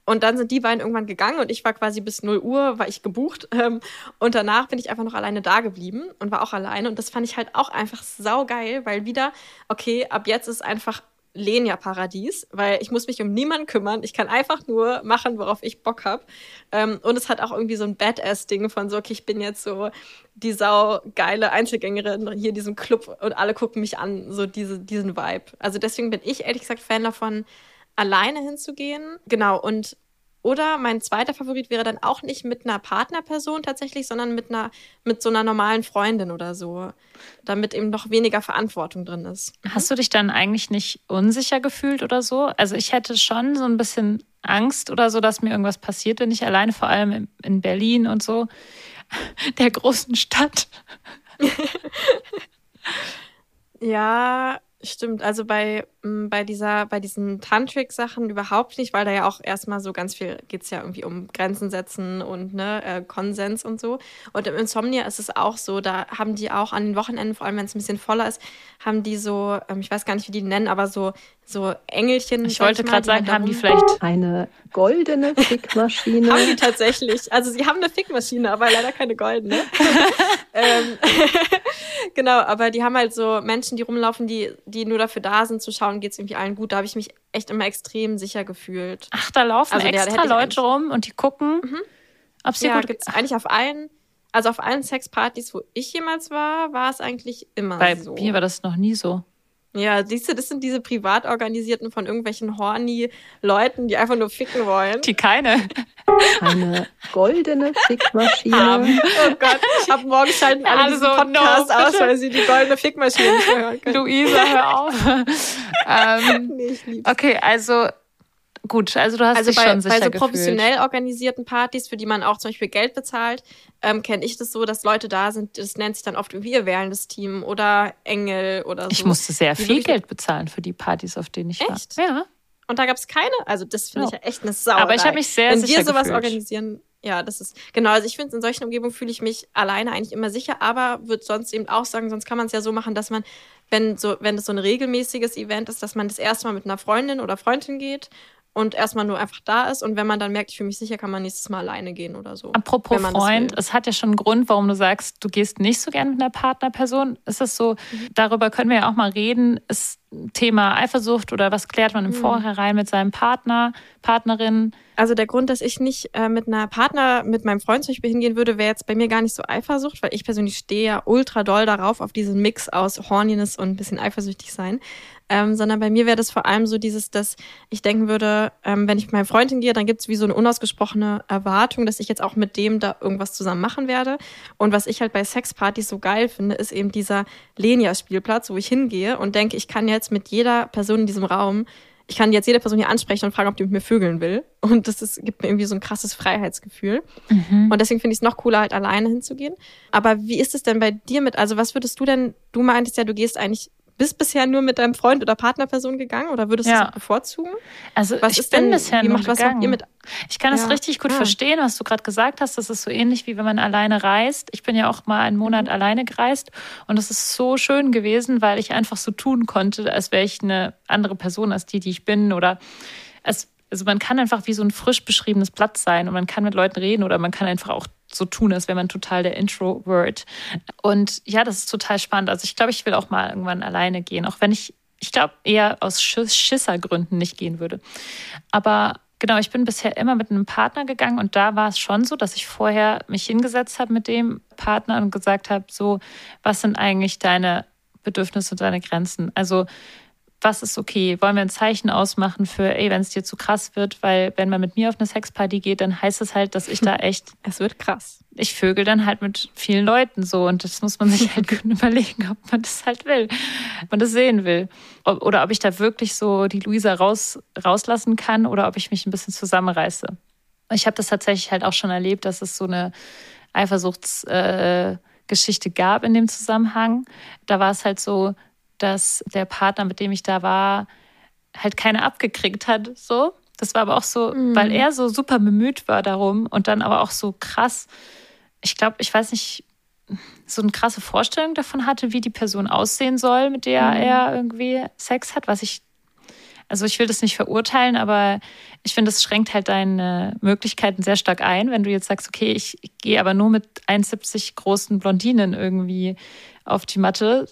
Und dann sind die beiden irgendwann gegangen und ich war quasi bis 0 Uhr, war ich gebucht. Ähm, und danach bin ich einfach noch alleine da geblieben und war auch alleine. Und das fand ich halt auch einfach saugeil, weil wieder, okay, ab jetzt ist einfach Lenia-Paradies, weil ich muss mich um niemanden kümmern. Ich kann einfach nur machen, worauf ich Bock habe. Ähm, und es hat auch irgendwie so ein Badass-Ding von so, okay, ich bin jetzt so die saugeile Einzelgängerin hier in diesem Club und alle gucken mich an, so diese, diesen Vibe. Also deswegen bin ich ehrlich gesagt Fan davon, alleine hinzugehen. Genau, und oder mein zweiter Favorit wäre dann auch nicht mit einer Partnerperson tatsächlich, sondern mit einer, mit so einer normalen Freundin oder so. Damit eben noch weniger Verantwortung drin ist. Hast du dich dann eigentlich nicht unsicher gefühlt oder so? Also ich hätte schon so ein bisschen Angst oder so, dass mir irgendwas passiert, wenn ich alleine, vor allem in Berlin und so, der großen Stadt. ja, Stimmt, also bei, mm, bei dieser, bei diesen Tantric-Sachen überhaupt nicht, weil da ja auch erstmal so ganz viel geht es ja irgendwie um Grenzen setzen und ne, äh, Konsens und so. Und im Insomnia ist es auch so, da haben die auch an den Wochenenden, vor allem wenn es ein bisschen voller ist, haben die so, ähm, ich weiß gar nicht, wie die nennen, aber so, so Engelchen. Ich wollte gerade sagen, haben die vielleicht eine goldene Fickmaschine? haben die tatsächlich. Also sie haben eine Fickmaschine, aber leider keine goldene. ähm, genau, aber die haben halt so Menschen, die rumlaufen, die, die nur dafür da sind, zu schauen, geht es irgendwie allen gut. Da habe ich mich echt immer extrem sicher gefühlt. Ach, da laufen also, extra ja, Leute rum und die gucken, mhm. ob sie ja, gut gibt's eigentlich auf allen. Also auf allen Sexpartys, wo ich jemals war, war es eigentlich immer Bei so. Bei mir war das noch nie so. Ja, siehst du, das sind diese privat organisierten von irgendwelchen horny Leuten, die einfach nur ficken wollen. Die keine. Eine goldene Fickmaschine. Haben. Oh Gott, ab morgen schalten alle also, diesen Podcast no, aus, weil sie die goldene Fickmaschine nicht hören können. Luisa, hör auf. ähm, nee, ich lieb's. Okay, also Gut, also du hast also dich bei, schon sicher bei so gefühlt. professionell organisierten Partys, für die man auch zum Beispiel Geld bezahlt, ähm, kenne ich das so, dass Leute da sind, das nennt sich dann oft wir wählen das Team oder Engel oder so. Ich musste sehr viel Geld bezahlen für die Partys, auf denen ich echt? war. Ja. Und da gab es keine, also das finde ich ja echt eine Sau. Aber ich habe mich sehr Wenn sicher wir sowas gefühlt. organisieren, ja, das ist, genau, also ich finde, in solchen Umgebungen fühle ich mich alleine eigentlich immer sicher, aber würde sonst eben auch sagen, sonst kann man es ja so machen, dass man, wenn so, wenn es so ein regelmäßiges Event ist, dass man das erste Mal mit einer Freundin oder Freundin geht und erstmal nur einfach da ist. Und wenn man dann merkt, ich fühle mich sicher, kann man nächstes Mal alleine gehen oder so. Apropos Freund, es hat ja schon einen Grund, warum du sagst, du gehst nicht so gerne mit einer Partnerperson. Ist das so, mhm. darüber können wir ja auch mal reden, ist Thema Eifersucht oder was klärt man im mhm. Vorhinein mit seinem Partner, Partnerin? Also der Grund, dass ich nicht äh, mit einer Partner, mit meinem Freund zum Beispiel hingehen würde, wäre jetzt bei mir gar nicht so Eifersucht, weil ich persönlich stehe ja ultra doll darauf, auf diesen Mix aus Horniness und ein bisschen eifersüchtig sein ähm, sondern bei mir wäre das vor allem so dieses, dass ich denken würde, ähm, wenn ich mit meinem Freund hingehe, dann gibt es wie so eine unausgesprochene Erwartung, dass ich jetzt auch mit dem da irgendwas zusammen machen werde. Und was ich halt bei Sexpartys so geil finde, ist eben dieser Lenia-Spielplatz, wo ich hingehe und denke, ich kann jetzt mit jeder Person in diesem Raum ich kann jetzt jede Person hier ansprechen und fragen, ob die mit mir vögeln will. Und das ist, gibt mir irgendwie so ein krasses Freiheitsgefühl. Mhm. Und deswegen finde ich es noch cooler, halt alleine hinzugehen. Aber wie ist es denn bei dir mit, also was würdest du denn, du meintest ja, du gehst eigentlich bist bisher nur mit deinem Freund oder Partnerperson gegangen oder würdest ja. du das bevorzugen? Also was ich bin denn, bisher nur macht, gegangen. Mit, ich kann es ja. richtig gut ja. verstehen, was du gerade gesagt hast. Das ist so ähnlich wie wenn man alleine reist. Ich bin ja auch mal einen Monat mhm. alleine gereist und es ist so schön gewesen, weil ich einfach so tun konnte, als wäre ich eine andere Person als die, die ich bin oder es also man kann einfach wie so ein frisch beschriebenes Blatt sein und man kann mit Leuten reden oder man kann einfach auch so tun, als wäre man total der Introvert. Und ja, das ist total spannend. Also ich glaube, ich will auch mal irgendwann alleine gehen, auch wenn ich, ich glaube, eher aus Schissergründen nicht gehen würde. Aber genau, ich bin bisher immer mit einem Partner gegangen und da war es schon so, dass ich vorher mich hingesetzt habe mit dem Partner und gesagt habe, so, was sind eigentlich deine Bedürfnisse und deine Grenzen? Also was ist okay? Wollen wir ein Zeichen ausmachen für, ey, wenn es dir zu krass wird? Weil wenn man mit mir auf eine Sexparty geht, dann heißt es halt, dass ich da echt. Es wird krass. Ich vögel dann halt mit vielen Leuten so und das muss man sich halt gut überlegen, ob man das halt will, ob man das sehen will. Oder ob ich da wirklich so die Luisa raus, rauslassen kann oder ob ich mich ein bisschen zusammenreiße. Ich habe das tatsächlich halt auch schon erlebt, dass es so eine Eifersuchtsgeschichte äh, gab in dem Zusammenhang. Da war es halt so, dass der Partner, mit dem ich da war, halt keine abgekriegt hat. So. Das war aber auch so, mhm. weil er so super bemüht war darum und dann aber auch so krass, ich glaube, ich weiß nicht, so eine krasse Vorstellung davon hatte, wie die Person aussehen soll, mit der mhm. er irgendwie Sex hat, was ich, also ich will das nicht verurteilen, aber ich finde, es schränkt halt deine Möglichkeiten sehr stark ein, wenn du jetzt sagst, okay, ich, ich gehe aber nur mit 1,70 großen Blondinen irgendwie auf die Matte.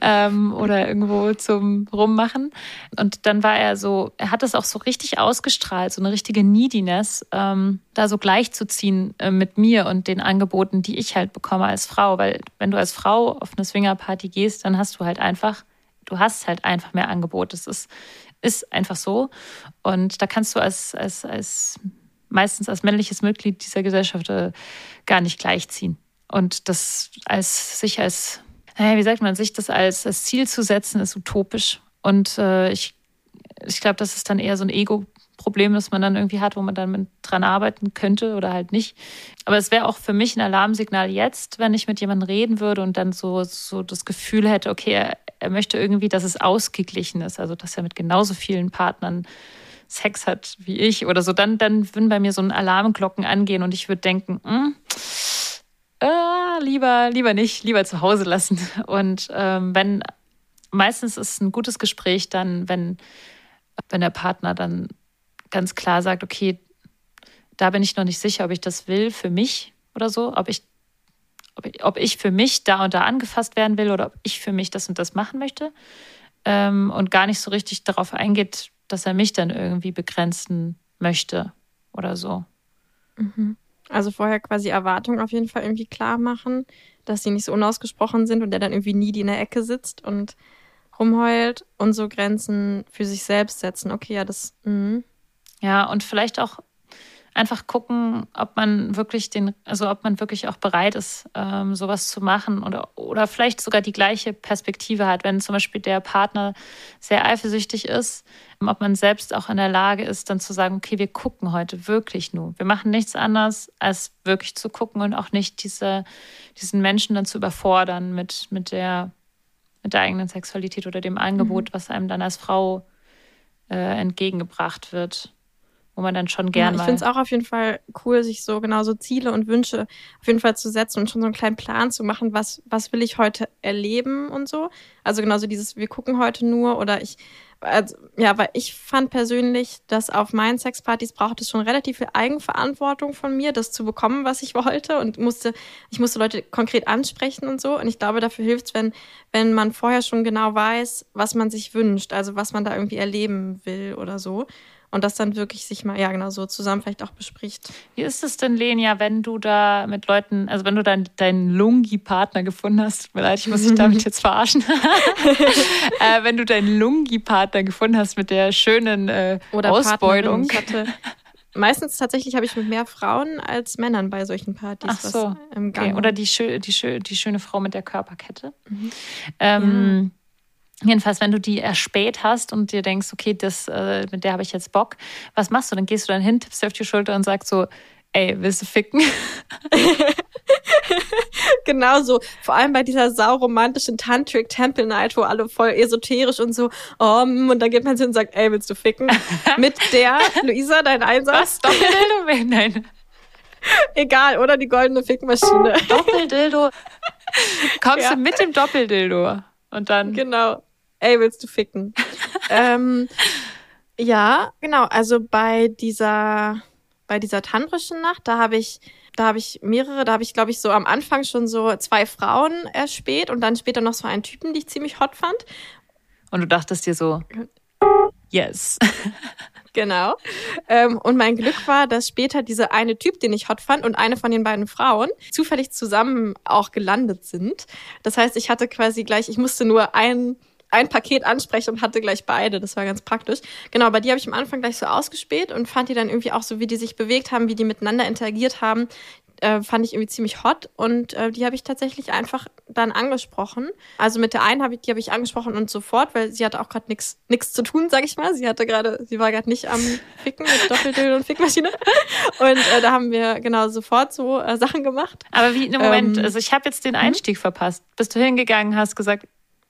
Ähm, oder irgendwo zum Rummachen. Und dann war er so, er hat das auch so richtig ausgestrahlt, so eine richtige Neediness, ähm, da so gleichzuziehen äh, mit mir und den Angeboten, die ich halt bekomme als Frau. Weil wenn du als Frau auf eine Swingerparty gehst, dann hast du halt einfach, du hast halt einfach mehr Angebot. Das ist, ist einfach so. Und da kannst du als, als, als meistens als männliches Mitglied dieser Gesellschaft äh, gar nicht gleichziehen. Und das als sich als naja, wie sagt man, sich das als, als Ziel zu setzen, ist utopisch. Und äh, ich, ich glaube, das ist dann eher so ein Ego-Problem, das man dann irgendwie hat, wo man dann dran arbeiten könnte oder halt nicht. Aber es wäre auch für mich ein Alarmsignal jetzt, wenn ich mit jemandem reden würde und dann so, so das Gefühl hätte, okay, er, er möchte irgendwie, dass es ausgeglichen ist, also dass er mit genauso vielen Partnern Sex hat wie ich oder so, dann, dann würden bei mir so ein Alarmglocken angehen und ich würde denken, mh, lieber, lieber nicht, lieber zu Hause lassen. Und ähm, wenn, meistens ist ein gutes Gespräch dann, wenn, wenn der Partner dann ganz klar sagt, okay, da bin ich noch nicht sicher, ob ich das will für mich oder so, ob ich, ob ich, ob ich für mich da und da angefasst werden will oder ob ich für mich das und das machen möchte. Ähm, und gar nicht so richtig darauf eingeht, dass er mich dann irgendwie begrenzen möchte oder so. Mhm. Also vorher quasi Erwartungen auf jeden Fall irgendwie klar machen, dass sie nicht so unausgesprochen sind und der dann irgendwie nie die in der Ecke sitzt und rumheult und so Grenzen für sich selbst setzen. Okay, ja, das. Mh. Ja, und vielleicht auch einfach gucken, ob man wirklich den, also ob man wirklich auch bereit ist, ähm, sowas zu machen oder, oder vielleicht sogar die gleiche Perspektive hat, wenn zum Beispiel der Partner sehr eifersüchtig ist, ob man selbst auch in der Lage ist, dann zu sagen, okay, wir gucken heute wirklich nur. Wir machen nichts anderes, als wirklich zu gucken und auch nicht diese, diesen Menschen dann zu überfordern mit, mit der, mit der eigenen Sexualität oder dem Angebot, mhm. was einem dann als Frau äh, entgegengebracht wird wo man dann schon gerne. Ja, ich finde es auch auf jeden Fall cool, sich so genau so Ziele und Wünsche auf jeden Fall zu setzen und schon so einen kleinen Plan zu machen, was, was will ich heute erleben und so. Also genauso dieses, wir gucken heute nur oder ich, also, ja, weil ich fand persönlich, dass auf meinen Sexpartys braucht es schon relativ viel Eigenverantwortung von mir, das zu bekommen, was ich wollte und musste, ich musste Leute konkret ansprechen und so. Und ich glaube, dafür hilft es, wenn, wenn man vorher schon genau weiß, was man sich wünscht, also was man da irgendwie erleben will oder so und das dann wirklich sich mal, ja genau, so zusammen vielleicht auch bespricht. Wie ist es denn, Lenia, wenn du da mit Leuten, also wenn du deinen Lungi-Partner gefunden hast, tut mir leid, ich muss dich damit jetzt verarschen, äh, wenn du deinen Lungi-Partner gefunden hast mit der schönen äh, Oder Ausbeulung. Meistens tatsächlich habe ich mit mehr Frauen als Männern bei solchen Partys. Ach so. Okay. Oder die, die, die, schöne Frau mit der Körperkette. Mhm. Ähm, ja. Jedenfalls, wenn du die erspäht hast und dir denkst, okay, das, äh, mit der habe ich jetzt Bock, was machst du? Dann gehst du dann hin, tippst dir auf die Schulter und sagst so, ey, willst du ficken? genau so. Vor allem bei dieser sauromantischen Tantric Temple Night, wo alle voll esoterisch und so, oh, und dann geht man hin und sagt, ey, willst du ficken? Mit der, Luisa, dein Einsatz? Was? Doppeldildo? Nein. Egal, oder die goldene Fickmaschine. Doppeldildo. Kommst ja. du mit dem Doppeldildo? Und dann. Genau ey, willst du ficken? ähm, ja, genau. Also bei dieser, bei dieser tantrischen Nacht, da habe ich, da habe ich mehrere, da habe ich, glaube ich, so am Anfang schon so zwei Frauen erspäht und dann später noch so einen Typen, die ich ziemlich hot fand. Und du dachtest dir so, yes. Genau. Ähm, und mein Glück war, dass später dieser eine Typ, den ich hot fand, und eine von den beiden Frauen zufällig zusammen auch gelandet sind. Das heißt, ich hatte quasi gleich, ich musste nur ein ein Paket ansprechen und hatte gleich beide. Das war ganz praktisch. Genau, aber die habe ich am Anfang gleich so ausgespäht und fand die dann irgendwie auch so, wie die sich bewegt haben, wie die miteinander interagiert haben. äh, fand ich irgendwie ziemlich hot und äh, die habe ich tatsächlich einfach dann angesprochen. Also mit der einen habe ich, die habe ich angesprochen und sofort, weil sie hatte auch gerade nichts nichts zu tun, sag ich mal. Sie hatte gerade, sie war gerade nicht am Ficken mit Doppeldill und Fickmaschine. Und äh, da haben wir genau sofort so äh, Sachen gemacht. Aber wie, im Moment, Ähm, also ich habe jetzt den Einstieg verpasst. Bist du hingegangen, hast gesagt,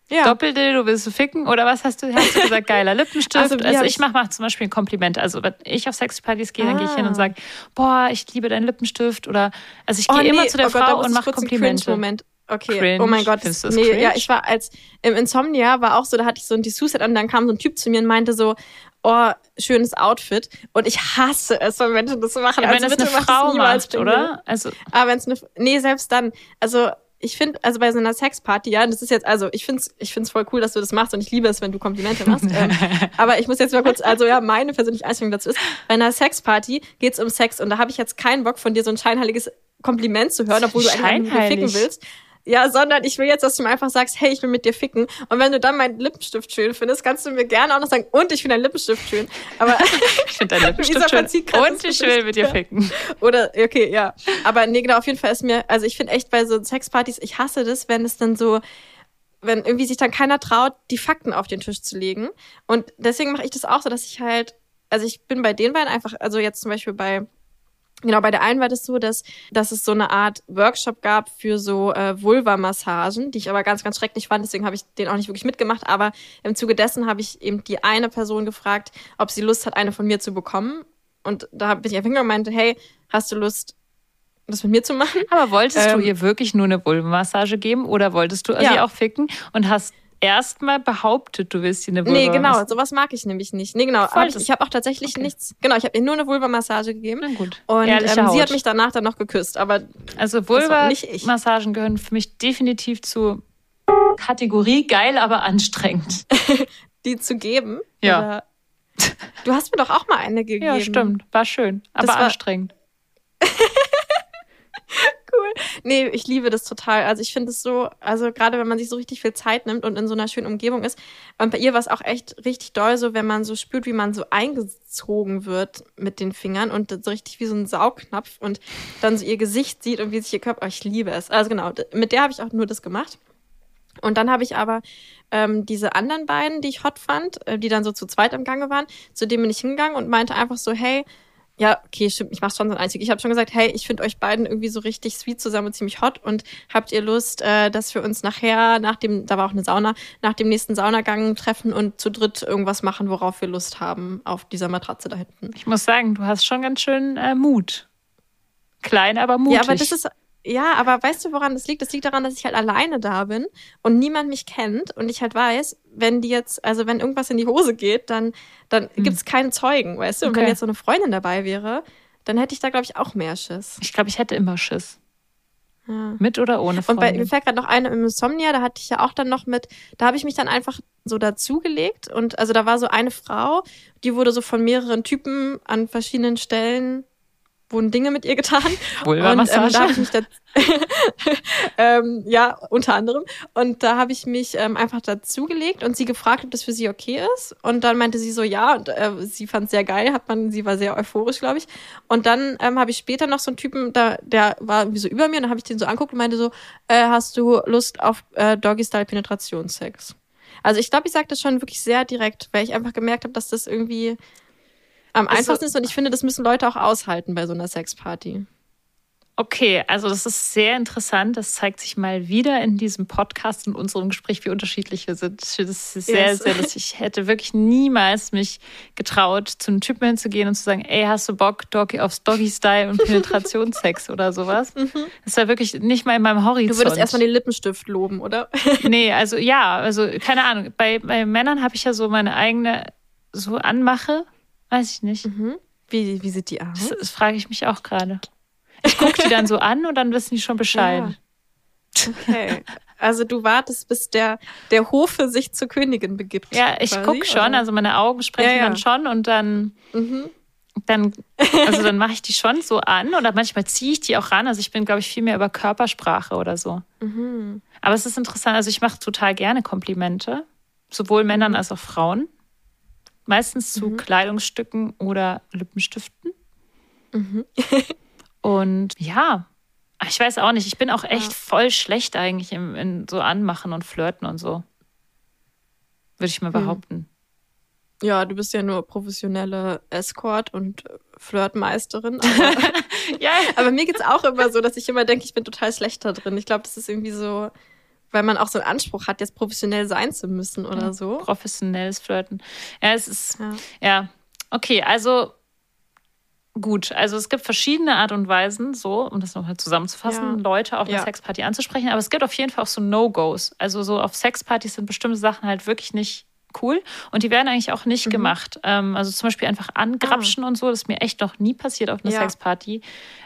Ja. Doppeldildo willst du ficken? Oder was hast du, hast du gesagt, geiler Lippenstift? Also, Also, ich mache mach zum Beispiel ein Kompliment. Also wenn ich auf Sexpartys gehe, dann gehe ich hin und Ah. sage, boah, ich liebe deinen Lippenstift. Oder also ich Oh, gehe immer nee, zu der oh Gott, Frau muss und mache Komplimente. Cringe-Moment. Okay, Cringe? oh mein Gott. Findest du das nee, cringe? ja, ich war als im Insomnia war auch so, da hatte ich so ein Dessous-Set an, dann kam so ein Typ zu mir und meinte so, oh, schönes Outfit. Und ich hasse es, wenn Menschen das so machen. Ja, wenn also das eine bitte Frau macht, oder? Also Aber wenn es eine, nee, selbst dann, also ich finde, also bei so einer Sexparty, ja, das ist jetzt, also ich finde es ich find's voll cool, dass du das machst und ich liebe es, wenn du Komplimente machst. ähm, aber ich muss jetzt mal kurz, also ja, meine persönliche Einstellung dazu ist, bei einer Sexparty geht's um Sex und da habe ich jetzt keinen Bock von dir so ein scheinheiliges Kompliment zu hören, obwohl du eigentlich nur ficken willst. Ja, sondern ich will jetzt, dass du mir einfach sagst, hey, ich will mit dir ficken. Und wenn du dann meinen Lippenstift schön findest, kannst du mir gerne auch noch sagen, und ich finde deinen Lippenstift schön. Aber ich finde deinen Lippenstift schön. Und ich will mit dir ficken. oder, okay, ja. Aber nee, genau, auf jeden Fall ist mir, also ich finde echt bei so Sexpartys, ich hasse das, wenn es dann so, wenn irgendwie sich dann keiner traut, die Fakten auf den Tisch zu legen. Und deswegen mache ich das auch so, dass ich halt, also ich bin bei den beiden einfach, also jetzt zum Beispiel bei, genau, bei der einen war das so, dass, dass es so eine Art Workshop gab für so äh, Vulva-Massagen, die ich aber ganz, ganz schrecklich fand, deswegen habe ich den auch nicht wirklich mitgemacht. Aber im Zuge dessen habe ich eben die eine Person gefragt, ob sie Lust hat, eine von mir zu bekommen. Und da bin ich einfach hingegangen und meinte, hey, hast du Lust, das mit mir zu machen? Aber wolltest Ähm, du ihr wirklich nur eine Vulvenmassage geben oder wolltest du Ja. sie auch ficken und hast erstmal behauptet, du willst ihr eine Vulva Nee, genau, sowas mag ich nämlich nicht. Nee, genau. Voll Hab, das- ich habe auch tatsächlich Okay. nichts. Genau, ich habe ihr nur eine Vulva-Massage gegeben. Na gut. Und ähm, sie hat mich danach dann noch geküsst. Aber Also. Vulva-Massagen gehören für mich definitiv zu Kategorie geil, aber anstrengend. die zu geben. Ja. Oder, du hast mir doch auch mal eine gegeben. Ja, stimmt. War schön, aber war- anstrengend. Nee, ich liebe das total. Also ich finde es so, also gerade wenn man sich so richtig viel Zeit nimmt und in so einer schönen Umgebung ist. Und bei ihr war es auch echt richtig doll, so wenn man so spürt, wie man so eingezogen wird mit den Fingern und so richtig wie so ein Saugnapf und dann so ihr Gesicht sieht und wie sich ihr Körper. Oh, ich liebe es. Also genau, mit der habe ich auch nur das gemacht. Und dann habe ich aber ähm, diese anderen beiden, die ich hot fand, äh, die dann so zu zweit im Gange waren, zu denen bin ich hingegangen und meinte einfach so, hey, ja, okay, stimmt, ich mach schon so ein einzig. Ich habe schon gesagt, hey, ich finde euch beiden irgendwie so richtig sweet zusammen und ziemlich hot und habt ihr Lust, äh, dass wir uns nachher, nach dem, da war auch eine Sauna, nach dem nächsten Saunagang treffen und zu dritt irgendwas machen, worauf wir Lust haben, auf dieser Matratze da hinten. Ich muss sagen, du hast schon ganz schön äh, Mut. Klein, aber mutig. Ja, aber das ist, ja, aber weißt du, woran das liegt? Das liegt daran, dass ich halt alleine da bin und niemand mich kennt und ich halt weiß, wenn die jetzt, also wenn irgendwas in die Hose geht, dann, dann gibt's keinen Zeugen, weißt du? Und wenn jetzt so eine Freundin dabei wäre, dann hätte ich da, glaube ich, auch mehr Schiss. ich glaube, ich hätte immer Schiss. Ja. Mit oder ohne Und bei, Freundin. mir fällt gerade noch eine im Insomnia, da hatte ich ja auch dann noch mit, da habe ich mich dann einfach so dazugelegt und also da war so eine Frau, die wurde so von mehreren Typen an verschiedenen Stellen wurden Dinge mit ihr getan. Und ähm, Vulva-Massage? da habe ich mich da, ähm, ja, unter anderem. Und da habe ich mich ähm, einfach dazugelegt und sie gefragt, ob das für sie okay ist. Und dann meinte sie so, ja, und äh, sie fand es sehr geil, hat man, sie war sehr euphorisch, glaube ich. Und dann ähm, habe ich später noch so einen Typen, da, der war irgendwie so über mir und dann habe ich den so anguckt und meinte so, äh, hast du Lust auf äh, Doggy-Style-Penetrationssex? Also ich glaube, ich sage das schon wirklich sehr direkt, weil ich einfach gemerkt habe, dass das irgendwie am Also- einfachsten ist und ich finde, das müssen Leute auch aushalten bei so einer Sexparty. Okay, also das ist sehr interessant. Das zeigt sich mal wieder in diesem Podcast und unserem Gespräch, wie unterschiedlich wir sind. Das ist sehr, Yes. sehr lustig. Ich hätte wirklich niemals mich getraut, zu einem Typen hinzugehen und zu sagen, ey, hast du Bock Doggy aufs Doggy-Style und Penetrationssex oder sowas? Das ist ja wirklich nicht mal in meinem Horizont. Du würdest erstmal den Lippenstift loben, oder? Nee, also ja, also keine Ahnung. Bei, bei Männern habe ich ja so meine eigene so Anmache. Weiß ich nicht. Wie, wie sieht die aus? Das, das frage ich mich auch gerade. Ich gucke die dann so an und dann wissen die schon Bescheid. Ja. Okay. Also du wartest, bis der, der Hofe sich zur Königin begibt. Ja, ich gucke schon, oder? also meine Augen sprechen Ja, ja. dann schon und dann, Mhm. dann, also dann mache ich die schon so an oder manchmal ziehe ich die auch ran. Also ich bin, glaube ich, viel mehr über Körpersprache oder so. Mhm. Aber es ist interessant, also ich mache total gerne Komplimente, sowohl Männern Mhm. als auch Frauen. Meistens zu Kleidungsstücken oder Lippenstiften. Mhm. Und ja, Ich weiß auch nicht. Ich bin auch echt Ja. voll schlecht eigentlich im, in so Anmachen und Flirten und so. Würde ich mal Hm. behaupten. Ja, du bist ja nur professionelle Escort und Flirtmeisterin. Aber, Ja, aber mir geht's auch immer so, dass ich immer denke, ich bin total schlecht da drin. Ich glaube, das ist irgendwie so, weil man auch so einen Anspruch hat, jetzt professionell sein zu müssen oder so. professionelles Flirten. Ja, es ist, Ja. ja. Okay, also gut. Also es gibt verschiedene Art und Weisen, so, um das nochmal zusammenzufassen, Ja. Leute auf einer Ja. Sexparty anzusprechen. Aber es gibt auf jeden Fall auch so No-Gos. Also so auf Sexpartys sind bestimmte Sachen halt wirklich nicht cool und die werden eigentlich auch Mhm. nicht gemacht. Ähm, also zum Beispiel einfach angrapschen und so. Das ist mir echt noch nie passiert auf einer Ah. Ja. Sexparty.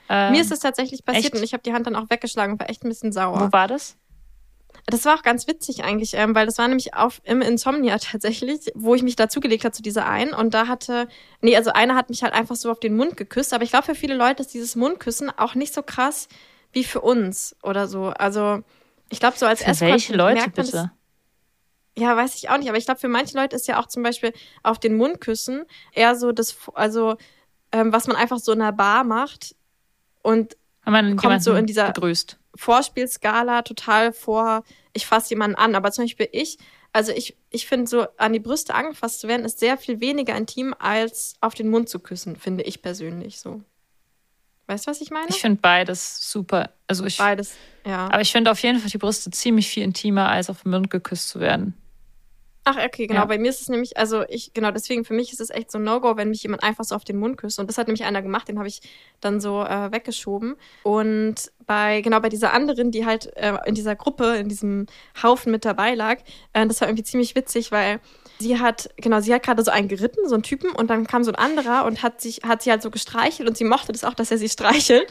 Ähm, Mir ist es tatsächlich passiert echt? und ich habe die Hand dann auch weggeschlagen und war echt ein bisschen sauer. Wo war das? Das war auch ganz witzig eigentlich, ähm, weil das war nämlich auf im Insomnia tatsächlich, wo ich mich dazugelegt habe zu dieser einen und da hatte, nee, also einer hat mich halt einfach so auf den Mund geküsst, aber ich glaube für viele Leute ist dieses Mundküssen auch nicht so krass wie für uns oder so. Also ich glaube so als Für welche Leute merkt man das- bitte? Ja, weiß ich auch nicht, aber ich glaube, für manche Leute ist ja auch zum Beispiel auf den Mund küssen eher so das, also ähm, was man einfach so in einer Bar macht und man Kommt so in dieser- begrüßt. Vorspielskala total vor, ich fasse jemanden an. Aber zum Beispiel ich, also ich, ich finde so, an die Brüste angefasst zu werden, ist sehr viel weniger intim, als auf den Mund zu küssen, finde ich persönlich so. Weißt du, was ich meine? Ich finde beides super. Also ich, Beides, ja. aber ich finde auf jeden Fall die Brüste ziemlich viel intimer, als auf den Mund geküsst zu werden. Ach, okay, genau. Ja. Bei mir ist es nämlich, also ich, genau, deswegen für mich ist es echt so ein No-Go, wenn mich jemand einfach so auf den Mund küsst. Und das hat nämlich einer gemacht, den habe ich dann so äh, weggeschoben. Und bei, genau, bei dieser anderen, die halt äh, in dieser Gruppe, in diesem Haufen mit dabei lag, äh, das war irgendwie ziemlich witzig, weil sie hat, genau, sie hat gerade so einen geritten, so einen Typen, und dann kam so ein anderer und hat sich, hat sie halt so gestreichelt und sie mochte das auch, dass er sie streichelt.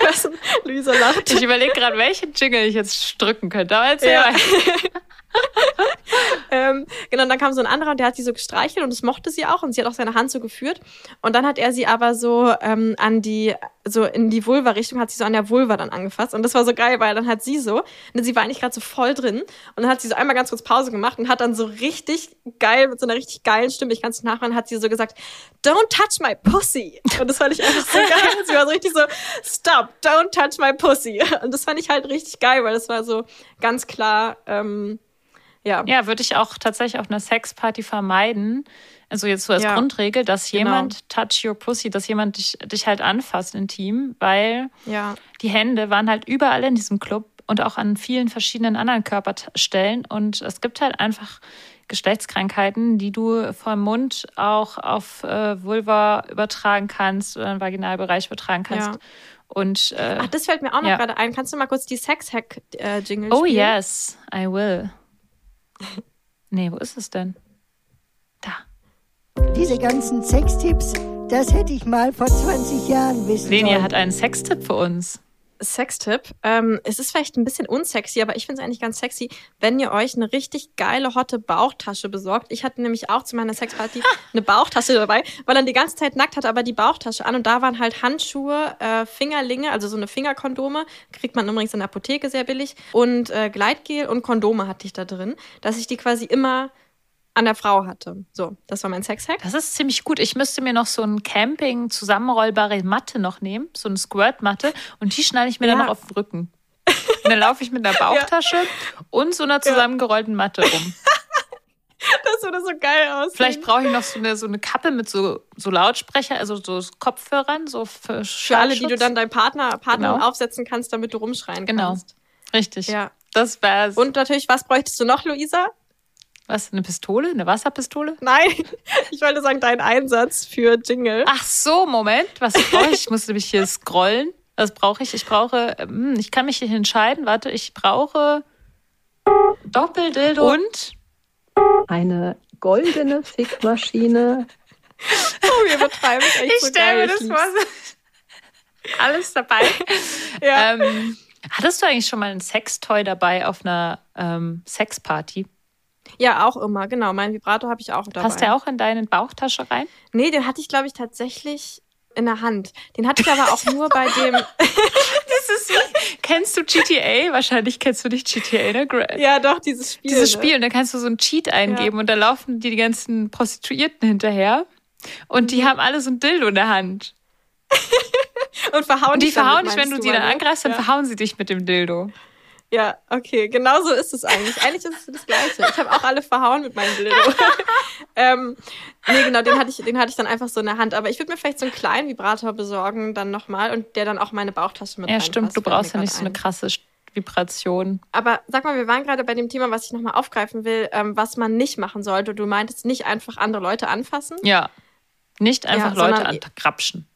Luisa lacht. Ich überlege gerade, welchen Jingle ich jetzt drücken könnte. Aber erzähl Ja. mal. ähm, genau, und dann kam so ein anderer und der hat sie so gestreichelt und das mochte sie auch und sie hat auch seine Hand so geführt. Und dann hat er sie aber so ähm, an die, so in die Vulva-Richtung, hat sie so an der Vulva dann angefasst. Und das war so geil, weil dann hat sie so, und sie war eigentlich gerade so voll drin und dann hat sie so einmal ganz kurz Pause gemacht und hat dann so richtig geil, mit so einer richtig geilen Stimme, ich kann es nachmachen, hat sie so gesagt, don't touch my pussy. Und das fand ich einfach so geil. sie war so richtig so, stop, don't touch my pussy. Und das fand ich halt richtig geil, weil das war so ganz klar, ähm, ja. Ja, würde ich auch tatsächlich auf einer Sexparty vermeiden. Also jetzt so als Ja. Grundregel, dass Genau. jemand touch your pussy, dass jemand dich, dich halt anfasst intim, weil Ja. die Hände waren halt überall in diesem Club und auch an vielen verschiedenen anderen Körperstellen. Und es gibt halt einfach Geschlechtskrankheiten, die du vom Mund auch auf äh, Vulva übertragen kannst oder den Vaginalbereich übertragen kannst. Ja. Und äh, Ach, das fällt mir auch noch Ja. gerade ein. Kannst du mal kurz die Sex-Hack-Jingle oh spielen? yes, I will. Nee, wo ist es denn? Da. Diese ganzen Sextipps, das hätte ich mal vor 20 Jahren wissen Lenia sollen. hat einen Sextipp für uns. Sextipp. Ähm, es ist vielleicht ein bisschen unsexy, aber ich finde es eigentlich ganz sexy, wenn ihr euch eine richtig geile, hotte Bauchtasche besorgt. Ich hatte nämlich auch zu meiner Sexparty eine Bauchtasche dabei, weil er die ganze Zeit nackt hatte, aber die Bauchtasche an und da waren halt Handschuhe, äh, Fingerlinge, also so eine Fingerkondome, kriegt man übrigens in der Apotheke sehr billig und äh, Gleitgel und Kondome hatte ich da drin, dass ich die quasi immer an der Frau hatte. So, das war mein Sexhack. Das ist ziemlich gut. Ich müsste mir noch so ein Camping zusammenrollbare Matte noch nehmen, so eine Squirt-Matte und die schneide ich mir dann Ja. noch auf den Rücken. Und dann laufe ich mit einer Bauchtasche und so einer zusammengerollten Matte um. Das würde so geil aussehen. Vielleicht brauche ich noch so eine, so eine Kappe mit so, so Lautsprecher, also so Kopfhörern, so für, Für alle, die du dann deinem Partner, Partnerin Genau. aufsetzen kannst, damit du rumschreien Genau. kannst. Richtig. Ja. Das wär's. Und natürlich, was bräuchtest du noch, Luisa? Was? Eine Pistole? Eine Wasserpistole? Nein, ich wollte sagen, dein Einsatz für Jingle. Ach so, Moment. Was brauche ich? Ich muss nämlich hier scrollen. Was brauche ich? Ich brauche, hm, ich kann mich hier entscheiden. Warte, ich brauche Doppeldildo. und Eine goldene Fickmaschine. Oh, wir betreiben es echt ich so stelle mir das vor. Alles dabei. Ja. ähm, hattest du eigentlich schon mal ein Sextoy dabei auf einer ähm, Sexparty? Ja, auch immer, genau. Mein Vibrator habe ich auch dabei. Passt der auch in deine Bauchtasche rein? Nee, den hatte ich, glaube ich, tatsächlich in der Hand. Den hatte ich aber auch nur bei dem. Das ist wie, kennst du GTA? Wahrscheinlich kennst du nicht GTA, ne? Gra- ja, doch, dieses Spiel. Dieses ne? Spiel, und da kannst du so einen Cheat eingeben und da laufen dir die ganzen Prostituierten hinterher und Mhm. die haben alle so ein Dildo in der Hand. und verhauen Und die dich verhauen dich, wenn du sie dann meine? angreifst, dann ja. verhauen sie dich mit dem Dildo. Ja, okay, genau so ist es eigentlich. Eigentlich ist es das Gleiche. Ich habe auch alle verhauen mit meinem Dildo. ähm, nee, genau, den hatte, ich, den hatte ich dann einfach so in der Hand. Aber ich würde mir vielleicht so einen kleinen Vibrator besorgen, dann nochmal, und der dann auch in meine Bauchtasche mit Ja, stimmt, du brauchst ja nicht so eine ein. krasse Vibration. Aber sag mal, wir waren gerade bei dem Thema, was ich nochmal aufgreifen will, ähm, was man nicht machen sollte. Du meintest nicht einfach andere Leute anfassen. Ja. Nicht einfach Ja, Leute ankrapschen.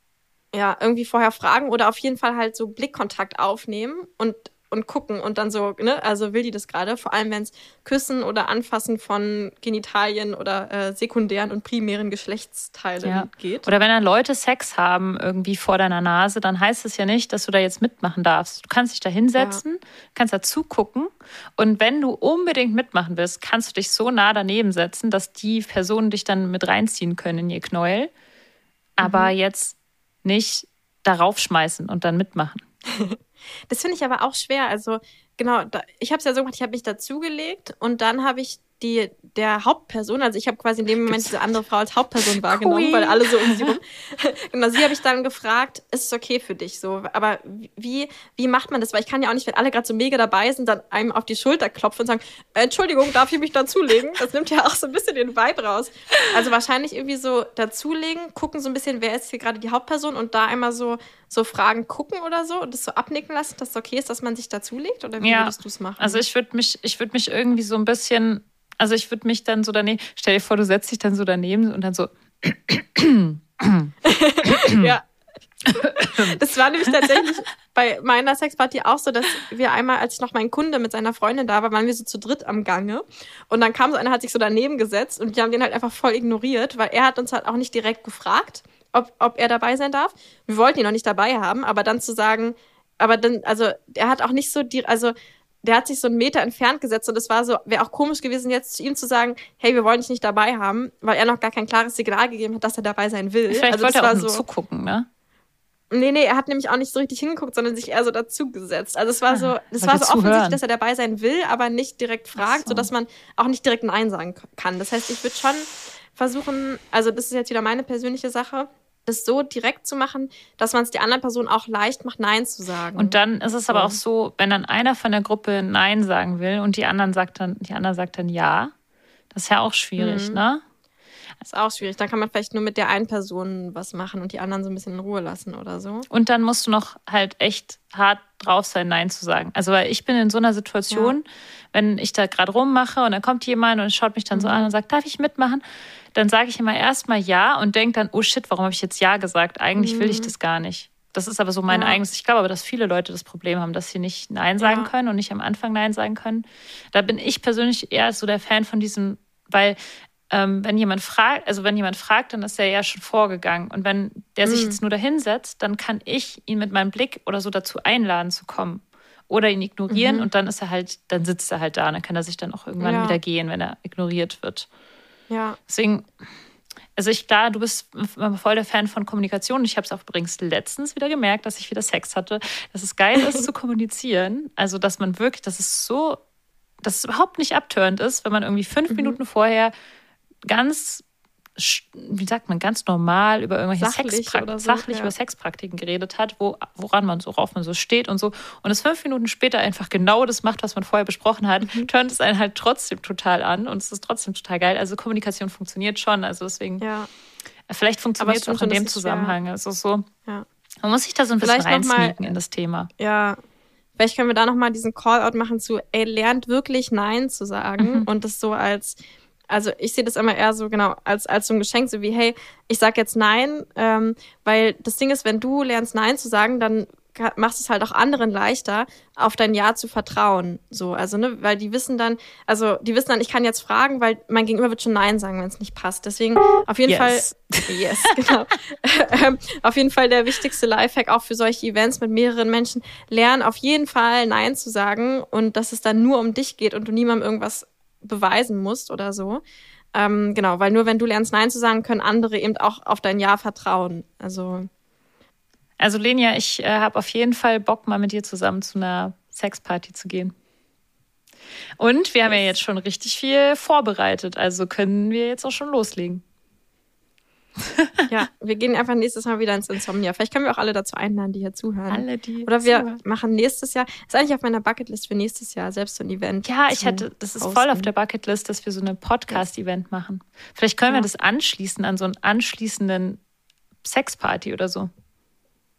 Ja, irgendwie vorher fragen oder auf jeden Fall halt so Blickkontakt aufnehmen und, und gucken und dann so, ne, also will die das gerade, vor allem wenn es Küssen oder Anfassen von Genitalien oder äh, sekundären und primären Geschlechtsteilen Ja. geht. Oder wenn dann Leute Sex haben irgendwie vor deiner Nase, dann heißt es ja nicht, dass du da jetzt mitmachen darfst. Du kannst dich da hinsetzen, kannst da zugucken und wenn du unbedingt mitmachen willst, kannst du dich so nah daneben setzen, dass die Personen dich dann mit reinziehen können in ihr Knäuel, aber Mhm. jetzt nicht darauf schmeißen und dann mitmachen. Das finde ich aber auch schwer. Also, genau, da, ich habe es ja so gemacht, ich habe mich dazugelegt und dann habe ich die der Hauptperson, also ich habe quasi in dem Moment Gibt's- diese andere Frau als Hauptperson wahrgenommen, Queen. weil alle so um sie rum. genau, sie habe ich dann gefragt, ist es okay für dich so? Aber wie wie macht man das? Weil ich kann ja auch nicht, wenn alle gerade so mega dabei sind, dann einem auf die Schulter klopfen und sagen, Entschuldigung, darf ich mich dazulegen? Das nimmt ja auch so ein bisschen den Vibe raus. Also wahrscheinlich irgendwie so dazulegen, gucken so ein bisschen, wer ist hier gerade die Hauptperson und da einmal so so Fragen gucken oder so und das so abnicken lassen, dass es okay ist, dass man sich dazulegt oder wie Ja. würdest du es machen? Also ich würde mich, ich würde mich irgendwie so ein bisschen, also ich würde mich dann so daneben, stell dir vor, du setzt dich dann so daneben und dann so, ja. Das war nämlich tatsächlich bei meiner Sexparty auch so, dass wir einmal, als ich noch mein Kunde mit seiner Freundin da war, waren wir so zu dritt am Gange. Und dann kam so einer, hat sich so daneben gesetzt und die haben den halt einfach voll ignoriert, weil er hat uns halt auch nicht direkt gefragt, ob, ob er dabei sein darf. Wir wollten ihn noch nicht dabei haben, aber dann zu sagen, aber dann, also er hat auch nicht so die, also der hat sich so einen Meter entfernt gesetzt und es war so, wäre auch komisch gewesen, jetzt zu ihm zu sagen, hey, wir wollen dich nicht dabei haben, weil er noch gar kein klares Signal gegeben hat, dass er dabei sein will. vielleicht also wollte das er auch so, zugucken, ne? Nee, nee, er hat nämlich auch nicht so richtig hingeguckt, sondern sich eher so dazugesetzt. Also es war so, es wollte war so offensichtlich, dass er dabei sein will, aber nicht direkt fragt, so. sodass man auch nicht direkt Nein sagen kann. Das heißt, ich würde schon versuchen, also das ist jetzt wieder meine persönliche Sache, das so direkt zu machen, dass man es der anderen Person auch leicht macht, Nein zu sagen. Und dann ist es aber So. auch so, wenn dann einer von der Gruppe Nein sagen will und die anderen sagt dann, die andere sagt dann Ja, das ist ja auch schwierig, Mhm. ne? Das ist auch schwierig. Dann kann man vielleicht nur mit der einen Person was machen und die anderen so ein bisschen in Ruhe lassen oder so. Und dann musst du noch halt echt hart drauf sein, Nein zu sagen. Also, weil ich bin in so einer Situation, wenn ich da gerade rummache und dann kommt jemand und schaut mich dann so Mhm. an und sagt, darf ich mitmachen? Dann sage ich immer erstmal Ja und denke dann, oh shit, warum habe ich jetzt Ja gesagt? Eigentlich will ich Mhm. das gar nicht. Das ist aber so mein Ja. eigenes. Ich glaube aber, dass viele Leute das Problem haben, dass sie nicht Nein sagen Ja. können und nicht am Anfang Nein sagen können. Da bin ich persönlich eher so der Fan von diesem, weil ähm, wenn jemand fragt, also wenn jemand fragt, dann ist er ja schon vorgegangen. Und wenn der sich Mhm. jetzt nur dahinsetzt, dann kann ich ihn mit meinem Blick oder so dazu einladen zu kommen. Oder ihn ignorieren Mhm. und dann ist er halt, dann sitzt er halt da und dann kann er sich dann auch irgendwann Ja. wieder gehen, wenn er ignoriert wird. Ja. Deswegen, also ich, klar, du bist voll der Fan von Kommunikation. Ich habe es auch übrigens letztens wieder gemerkt, dass ich wieder Sex hatte, dass es geil ist zu kommunizieren. Also, dass man wirklich, dass es so, dass es überhaupt nicht abtörend ist, wenn man irgendwie fünf Mhm. Minuten vorher ganz, wie sagt man, ganz normal über irgendwelche Sachlich Sexpraktiken, oder so, sachlich ja. über Sexpraktiken geredet hat, wo, woran man so, worauf man so steht und so. Und es fünf Minuten später einfach genau das macht, was man vorher besprochen hat, Mhm. turnt es einen halt trotzdem total an und es ist trotzdem total geil. Also Kommunikation funktioniert schon. Also deswegen, Ja. vielleicht funktioniert es auch in dem ist schwer. Zusammenhang. Also so, Ja. man muss sich da so ein bisschen Vielleicht mal- reinsneaken in das Thema. Ja, vielleicht können wir da nochmal diesen Call-out machen zu, ey, lernt wirklich Nein zu sagen Mhm. und das so als, also ich sehe das immer eher so genau als, als so ein Geschenk, so wie, hey, ich sag jetzt Nein, ähm, weil das Ding ist, wenn du lernst Nein zu sagen, dann machst es halt auch anderen leichter, auf dein Ja zu vertrauen. So, also, ne, weil die wissen dann, also die wissen dann, ich kann jetzt fragen, weil mein Gegenüber wird schon Nein sagen, wenn es nicht passt. Deswegen auf jeden Yes. Fall, yes, genau. ähm, auf jeden Fall der wichtigste Lifehack auch für solche Events mit mehreren Menschen. Lern auf jeden Fall Nein zu sagen und dass es dann nur um dich geht und du niemandem irgendwas beweisen musst oder so. Ähm, genau, weil nur wenn du lernst Nein zu sagen, können andere eben auch auf dein Ja vertrauen. Also Also Lenia, ich äh, habe auf jeden Fall Bock, mal mit dir zusammen zu einer Sexparty zu gehen. Und wir haben ja jetzt schon richtig viel vorbereitet, also können wir jetzt auch schon loslegen. Ja, wir gehen einfach nächstes Mal wieder ins Insomnia. Vielleicht können wir auch alle dazu einladen, die hier zuhören. Alle, die Oder wir zuhören. machen nächstes Jahr, ist eigentlich auf meiner Bucketlist für nächstes Jahr, selbst so ein Event. Ja, ich hatte, das ist voll auf der Bucketlist, dass wir so eine Podcast-Event machen. Vielleicht können wir Ja. das anschließen an so einen anschließenden Sexparty oder so.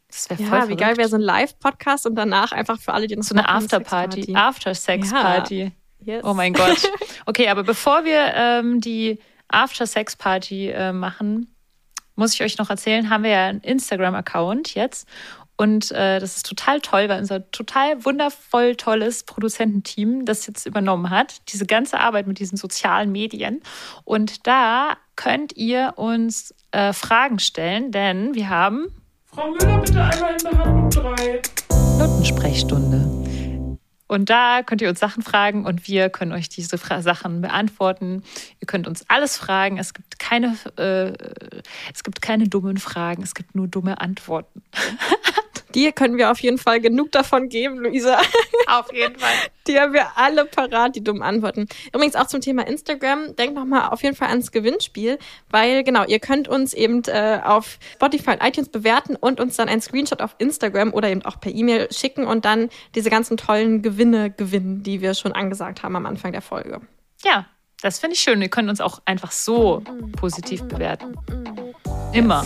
Das wäre voll Ja, wie geil wäre so ein Live-Podcast und danach einfach für alle, die noch so eine Afterparty, Sexparty. After-Sex-Party. Yes. Oh mein Gott. Okay, aber bevor wir ähm, die After-Sex-Party äh, machen, muss ich euch noch erzählen, haben wir ja einen Instagram-Account jetzt. Und äh, das ist total toll, weil unser total wundervoll tolles Produzententeam das jetzt übernommen hat. Diese ganze Arbeit mit diesen sozialen Medien. Und da könnt ihr uns äh, Fragen stellen, denn wir haben Frau Müller, bitte einmal in Behandlung 3. Notensprechstunde. Und da könnt ihr uns Sachen fragen und wir können euch diese Fra Sachen beantworten. Ihr könnt uns alles fragen. Es gibt keine, äh, es gibt keine dummen Fragen. Es gibt nur dumme Antworten. Dir können wir auf jeden Fall genug davon geben, Luisa. Auf jeden Fall. Die haben wir alle parat, die dummen Antworten. Übrigens auch zum Thema Instagram. Denkt nochmal auf jeden Fall ans Gewinnspiel, weil genau, ihr könnt uns eben äh, auf Spotify und iTunes bewerten und uns dann einen Screenshot auf Instagram oder eben auch per E-Mail schicken und dann diese ganzen tollen Gewinne gewinnen, die wir schon angesagt haben am Anfang der Folge. Ja, das finde ich schön. Ihr könnt uns auch einfach so positiv bewerten. Immer.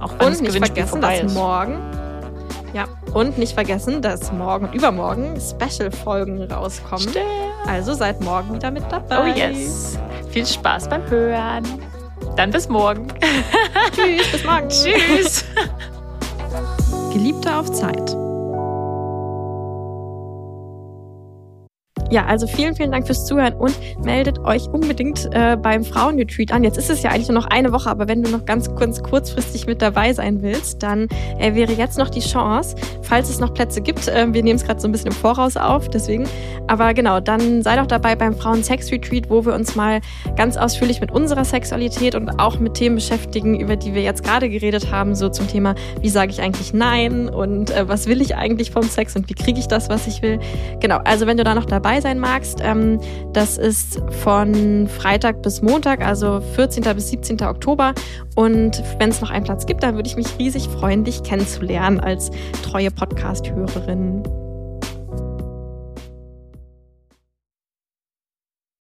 Auch wenn Und das nicht Gewinnspiel vergessen, vorbei dass morgen. Ja, und nicht vergessen, dass morgen und übermorgen Special-Folgen rauskommen. Stimmt. Also seid morgen wieder mit dabei. Oh yes. Viel Spaß beim Hören. Dann bis morgen. Tschüss, bis morgen. Tschüss. Geliebte auf Zeit. Ja, also vielen, vielen Dank fürs Zuhören und meldet euch unbedingt äh, beim Frauenretreat an. Jetzt ist es ja eigentlich nur noch eine Woche, aber wenn du noch ganz kurz kurzfristig mit dabei sein willst, dann äh, wäre jetzt noch die Chance, falls es noch Plätze gibt. Äh, wir nehmen es gerade so ein bisschen im Voraus auf, deswegen. Aber genau, dann sei doch dabei beim Frauen-Sex-Retreat, wo wir uns mal ganz ausführlich mit unserer Sexualität und auch mit Themen beschäftigen, über die wir jetzt gerade geredet haben, so zum Thema, wie sage ich eigentlich Nein und äh, was will ich eigentlich vom Sex und wie kriege ich das, was ich will. Genau, also wenn du da noch sein magst, ähm, das ist von Freitag bis Montag, also 14. bis 17. Oktober. Und wenn es noch einen Platz gibt, dann würde ich mich riesig freuen, dich kennenzulernen als treue Podcast-Hörerin.